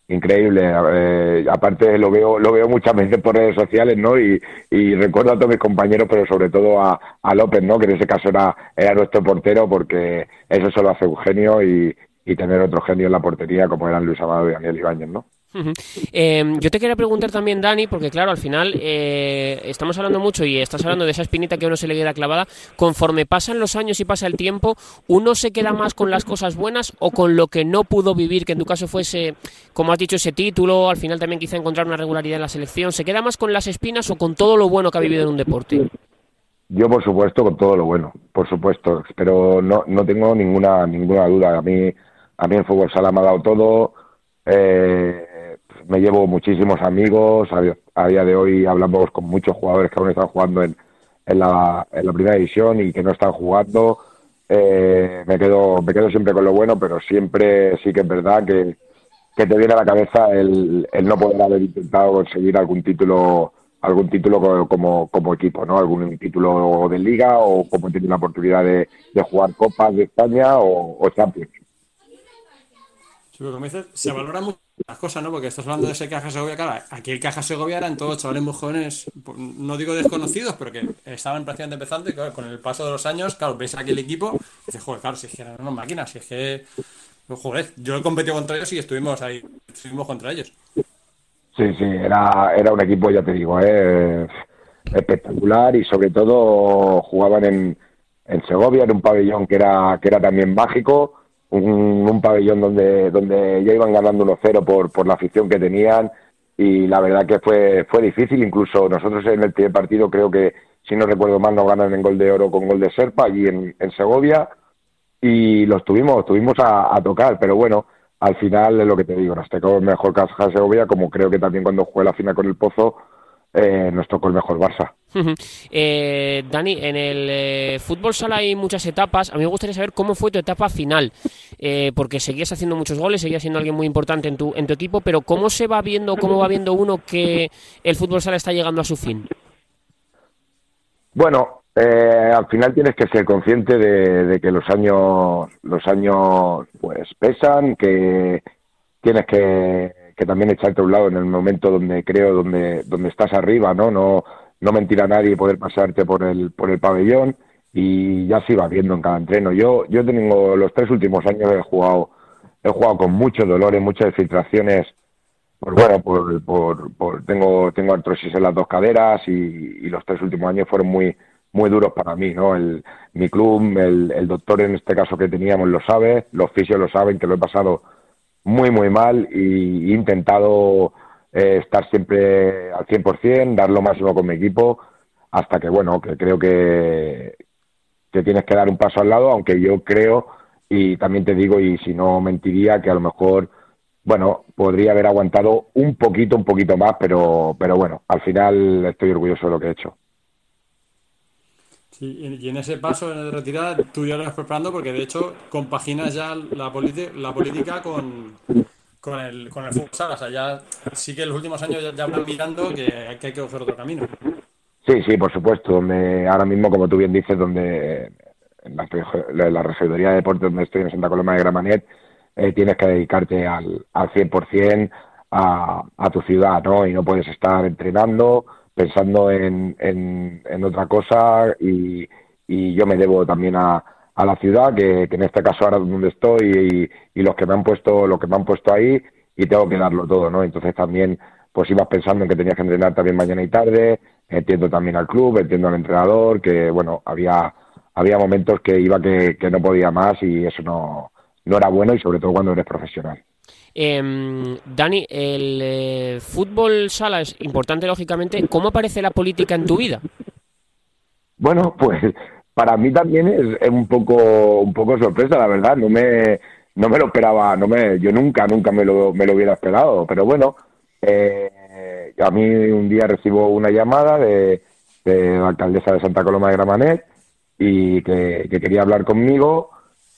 increíble eh, aparte lo veo lo veo muchas veces por redes sociales no y, y recuerdo a todos mis compañeros pero sobre todo a, a López no que en ese caso era era nuestro portero porque eso solo hace un genio y, y tener otro genio en la portería como eran Luis Amado y Daniel Ibáñez no. Eh, yo te quería preguntar también, Dani, porque claro, al final eh, estamos hablando mucho y estás hablando de esa espinita que a uno se le queda clavada. Conforme pasan los años y pasa el tiempo, ¿uno se queda más con las cosas buenas o con lo que no pudo vivir, que en tu caso fuese, como has dicho, ese título, al final también quizá encontrar una regularidad en la selección? ¿Se queda más con las espinas o con todo lo bueno que ha vivido en un deporte? Yo, por supuesto, con todo lo bueno, por supuesto, pero no, no tengo ninguna ninguna duda. A mí, a mí el fútbol sala me ha dado todo. eh, me llevo muchísimos amigos. A, día de hoy hablamos con muchos jugadores que aún están jugando en, en, la, en la primera división y que no están jugando. eh, me quedo me quedo siempre con lo bueno, pero siempre sí que es verdad que, te viene a la cabeza el, no poder haber intentado conseguir algún título algún título como, como equipo, ¿no? Algún título de liga o como tiene la oportunidad de, de jugar Copas de España o, o Champions. Sí, como dices, se valoran mucho las cosas, ¿no? Porque estás hablando de ese Caja Segovia, claro, aquí el Caja Segovia eran todos chavales muy jóvenes, pues, no digo desconocidos, pero que estaban prácticamente empezando y claro, con el paso de los años, claro, ves aquí el equipo y dices, joder, claro, si es que eran unas máquinas, si es que, joder, yo he competido contra ellos y estuvimos ahí, estuvimos contra ellos. Sí, sí, era, era un equipo, ya te digo, eh, espectacular y sobre todo jugaban en, en Segovia, en un pabellón que era, que era también mágico, un, un pabellón donde, donde ya iban ganando 1-0 por, por la afición que tenían y la verdad que fue, fue difícil, incluso nosotros en el primer partido creo que, si no recuerdo mal, nos ganan en gol de oro con gol de Serpa allí en, en Segovia y los tuvimos, tuvimos a, tocar, pero bueno, al final es lo que te digo, nos tocó mejor Caja Segovia, como creo que también cuando jugué la final con el Pozo, eh, nos tocó el mejor Barça. eh, Dani, en el eh, fútbol sala hay muchas etapas. A mí me gustaría saber cómo fue tu etapa final, eh, porque seguías haciendo muchos goles, seguías siendo alguien muy importante en tu, en tu equipo, pero ¿cómo se va viendo, cómo va viendo uno que el fútbol sala está llegando a su fin? Bueno, eh, al final tienes que ser consciente de, de, que los años, los años, pues pesan, que tienes que, que, también echarte a un lado en el momento donde creo, donde, donde estás arriba, ¿no? No, no mentir a nadie y poder pasarte por el, por el pabellón y ya se iba viendo en cada entreno. Yo, yo tengo los tres últimos años he jugado, he jugado con muchos dolores, muchas filtraciones. Pues bueno, por, por, tengo, tengo artrosis en las dos caderas y, y los tres últimos años fueron muy, muy duros para mí, ¿no? El, mi club, el, el, doctor en este caso que teníamos lo sabe, los fisios lo saben, que lo he pasado muy, muy mal y he intentado eh, estar siempre al 100%, dar lo máximo con mi equipo, hasta que, bueno, que creo que, que tienes que dar un paso al lado, aunque yo creo, y también te digo, y si no mentiría, que a lo mejor, bueno, podría haber aguantado un poquito, un poquito más, pero, pero bueno, al final estoy orgulloso de lo que he hecho. Sí, y en ese paso de retirada tú ya lo estás preparando porque de hecho compaginas ya la, la política con, con, el, con el fútbol sala. O sea, ya sí que en los últimos años ya, ya van mirando que hay, que coger otro camino. Sí, sí, por supuesto. Donde ahora mismo, como tú bien dices, donde en la, en la de deportes donde estoy en Santa Coloma de Gramanet, eh, tienes que dedicarte al, al 100% a, a tu ciudad, ¿no? Y no puedes estar entrenando pensando en, en, en otra cosa y, y, yo me debo también a, a la ciudad, que, que, en este caso ahora donde estoy y, y, los que me han puesto, lo que me han puesto ahí y tengo que darlo todo, ¿no? Entonces también pues ibas pensando en que tenías que entrenar también mañana y tarde, entiendo también al club, entiendo al entrenador, que bueno, había, había momentos que iba que, que no podía más y eso no, no era bueno y sobre todo cuando eres profesional. Eh, Dani, el eh, fútbol sala es importante, lógicamente. ¿Cómo aparece la política en tu vida? Bueno, pues para mí también es, un poco un poco sorpresa, la verdad. No me no me lo esperaba, no me yo nunca nunca me lo, me lo hubiera esperado. Pero bueno, eh, a mí un día recibo una llamada de, de la alcaldesa de Santa Coloma de Gramanet y que, que quería hablar conmigo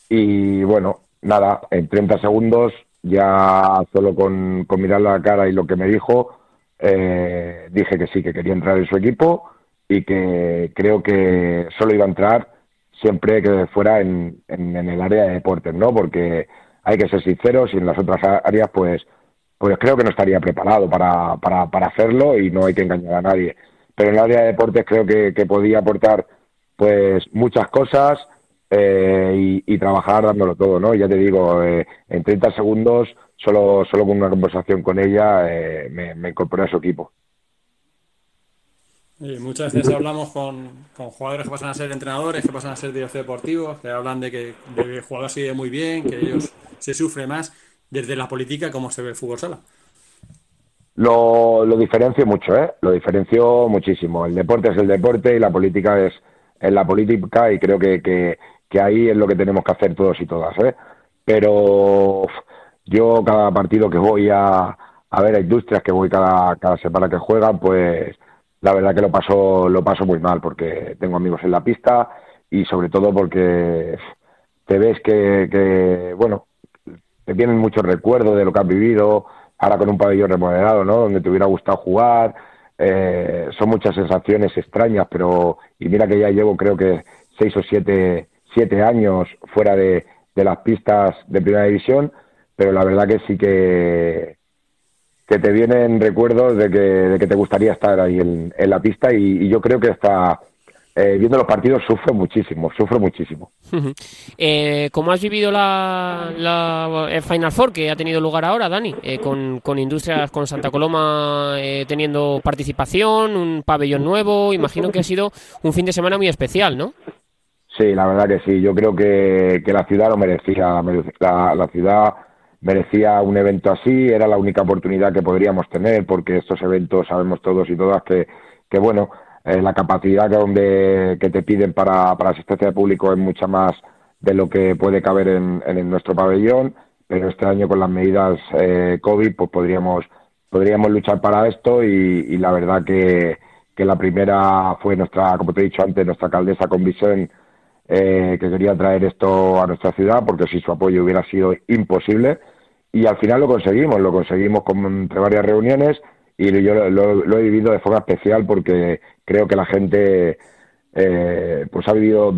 y bueno, nada, en 30 segundos ya solo con, con mirar la cara y lo que me dijo, eh, dije que sí, que quería entrar en su equipo y que creo que solo iba a entrar siempre que fuera en, en, el área de deportes, ¿no? Porque hay que ser sinceros y en las otras áreas, pues, pues creo que no estaría preparado para, para, para hacerlo y no hay que engañar a nadie. Pero en el área de deportes creo que, que podía aportar pues muchas cosas, eh, y, y, trabajar dándolo todo, ¿no? Ya te digo, eh, en 30 segundos, solo, solo con una conversación con ella, eh, me, me, incorporé a su equipo. Y muchas veces hablamos con, con, jugadores que pasan a ser entrenadores, que pasan a ser directores deportivos, que hablan de que el jugador sigue muy bien, que ellos se sufre más. Desde la política, ¿cómo se ve el fútbol sala? Lo, lo diferencio mucho, ¿eh? Lo diferencio muchísimo. El deporte es el deporte y la política es, es la política y creo que, que, que ahí es lo que tenemos que hacer todos y todas, ¿eh? Pero yo cada partido que voy a, a ver a Industrias, que voy cada, cada semana que juegan, pues la verdad que lo paso, lo paso muy mal porque tengo amigos en la pista y sobre todo porque te ves que, que, bueno, te tienen muchos recuerdos de lo que has vivido, ahora con un pabellón remodelado, ¿no? Donde te hubiera gustado jugar. Eh, son muchas sensaciones extrañas, pero y mira que ya llevo creo que seis o siete, siete años fuera de, de las pistas de primera división, pero la verdad que sí que, que te vienen recuerdos de que, de que te gustaría estar ahí en, en la pista y, yo creo que hasta eh, viendo los partidos sufro muchísimo, sufro muchísimo. eh, ¿Cómo has vivido la, la el Final Four que ha tenido lugar ahora, Dani? Eh, con, con Industrias, con Santa Coloma eh, teniendo participación, un pabellón nuevo, imagino que ha sido un fin de semana muy especial, ¿no? Sí, la verdad que sí, yo creo que, que la ciudad lo merecía, la, ciudad merecía un evento así, era la única oportunidad que podríamos tener, porque estos eventos sabemos todos y todas que, que bueno, eh, la capacidad que, donde, que te piden para, para asistencia de público es mucha más de lo que puede caber en, en nuestro pabellón, pero este año con las medidas eh, COVID pues podríamos, podríamos luchar para esto y, y la verdad que, que, la primera fue nuestra, como te he dicho antes, nuestra alcaldesa con visión eh, que quería traer esto a nuestra ciudad porque sin su apoyo hubiera sido imposible. Y al final lo conseguimos, lo conseguimos con, entre varias reuniones y yo lo, he vivido de forma especial porque creo que la gente eh, pues ha vivido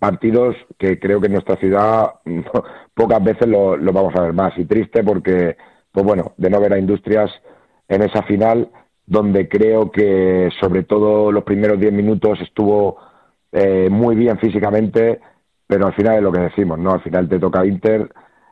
partidos que creo que en nuestra ciudad pocas veces lo, lo, vamos a ver más. Y triste porque pues bueno de no ver a Industrias en esa final donde creo que sobre todo los primeros 10 minutos estuvo eh, muy bien físicamente pero al final es lo que decimos no al final te toca Inter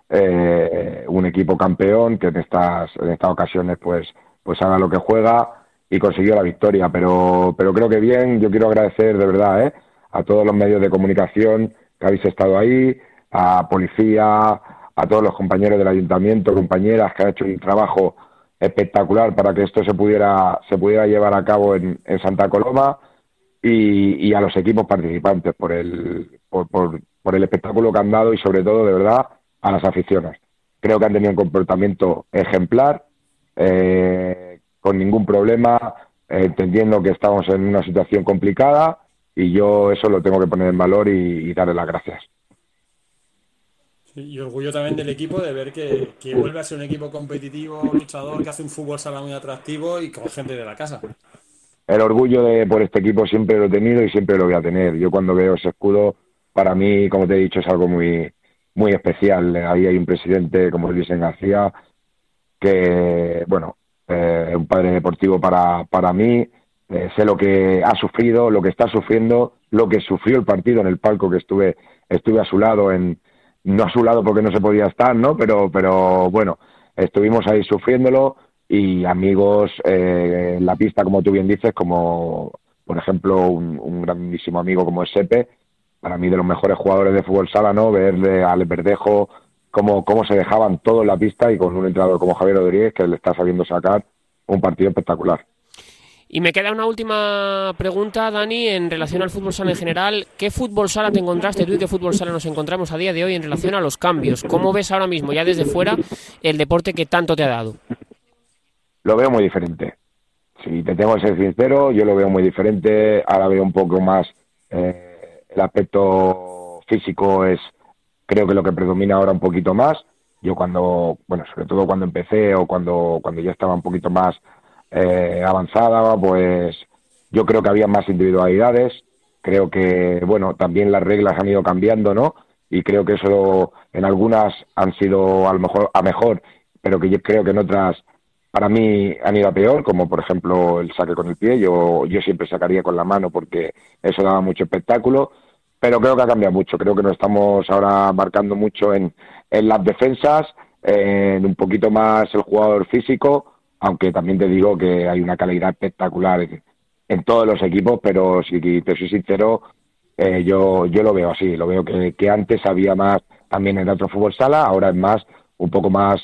eh, un equipo campeón que en estas en estas ocasiones pues pues haga lo que juega y consiguió la victoria. Pero, pero creo que bien, yo quiero agradecer de verdad ¿eh? a todos los medios de comunicación que habéis estado ahí, a policía, a todos los compañeros del ayuntamiento, compañeras que han hecho un trabajo espectacular para que esto se pudiera, se pudiera llevar a cabo en, en Santa Coloma y, a los equipos participantes por el, por, por, por el espectáculo que han dado y sobre todo, de verdad, a las aficiones. Creo que han tenido un comportamiento ejemplar eh, con ningún problema, eh, entendiendo que estamos en una situación complicada y yo eso lo tengo que poner en valor y, darle las gracias. Y orgullo también del equipo de ver que, vuelve a ser un equipo competitivo, luchador, que hace un fútbol sala muy atractivo y con gente de la casa. El orgullo de, por este equipo siempre lo he tenido y siempre lo voy a tener. Yo cuando veo ese escudo, para mí, como te he dicho, es algo muy, muy especial. Ahí hay un presidente como Luis García, que, bueno, eh, un padre deportivo para, para mí, eh, sé lo que ha sufrido, lo que está sufriendo, lo que sufrió el partido en el palco que estuve, estuve a su lado, en, no a su lado porque no se podía estar, ¿no? Pero, pero bueno, estuvimos ahí sufriéndolo y amigos eh, en la pista, como tú bien dices, como por ejemplo un, un grandísimo amigo como es Sepe, para mí de los mejores jugadores de fútbol sala, ¿no? Verle al Verdejo, cómo, cómo se dejaban todo en la pista y con un entrenador como Javier Rodríguez que le está sabiendo sacar un partido espectacular. Y me queda una última pregunta, Dani, en relación al fútbol sala en general. ¿Qué fútbol sala te encontraste tú y qué fútbol sala nos encontramos a día de hoy en relación a los cambios? ¿Cómo ves ahora mismo, ya desde fuera, el deporte que tanto te ha dado? Lo veo muy diferente. Si te tengo que ser sincero, yo lo veo muy diferente. Ahora veo un poco más eh, el aspecto físico es creo que lo que predomina ahora un poquito más. Yo cuando, bueno, sobre todo cuando empecé o cuando, cuando ya estaba un poquito más eh, avanzada, pues yo creo que había más individualidades. Creo que, bueno, también las reglas han ido cambiando, ¿no? Y creo que eso en algunas han sido a lo mejor a mejor, pero que yo creo que en otras para mí han ido a peor, como por ejemplo el saque con el pie. Yo, yo siempre sacaría con la mano porque eso daba mucho espectáculo pero creo que ha cambiado mucho. Creo que nos estamos ahora marcando mucho en, en las defensas, en un poquito más el jugador físico, aunque también te digo que hay una calidad espectacular en, todos los equipos, pero si te soy sincero, eh, yo, yo lo veo así, lo veo que, que antes había más también en otro fútbol sala, ahora es más, un poco más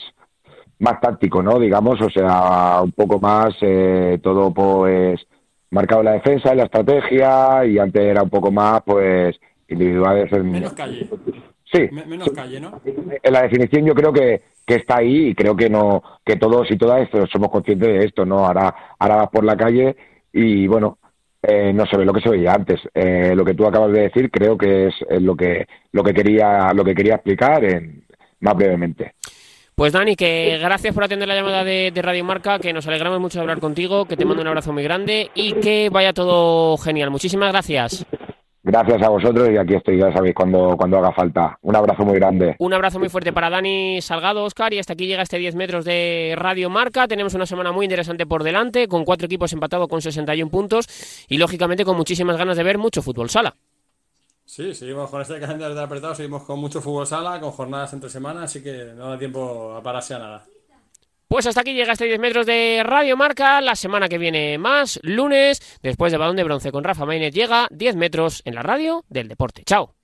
más táctico, ¿no? Digamos, o sea, un poco más eh, todo pues marcado la defensa y la estrategia y antes era un poco más pues individuales. Menos calle. Sí. menos calle, ¿no? En la definición yo creo que, que está ahí y creo que no que todos y todas somos conscientes de esto, ¿no? Ahora, ahora vas por la calle y bueno, eh, no se ve lo que se veía antes. Eh, lo que tú acabas de decir creo que es, es lo que lo que quería lo que quería explicar en, más brevemente. Pues Dani, que gracias por atender la llamada de, de Radio Marca, que nos alegramos mucho de hablar contigo, que te mando un abrazo muy grande y que vaya todo genial. Muchísimas gracias. Gracias a vosotros y aquí estoy, ya sabéis, cuando, cuando haga falta. Un abrazo muy grande. Un abrazo muy fuerte para Dani Salgado, Oscar, y hasta aquí llega este 10 metros de Radio Marca. Tenemos una semana muy interesante por delante, con cuatro equipos empatados con 61 puntos y, lógicamente, con muchísimas ganas de ver mucho fútbol sala. Sí, seguimos con este calendario de apretado, seguimos con mucho fútbol sala, con jornadas entre semanas, así que no da tiempo a pararse a nada. Pues hasta aquí llega este 10 metros de Radio Marca. La semana que viene más, lunes, después de Balón de Bronce con Rafa Maynez, llega 10 metros en la radio del deporte. Chao.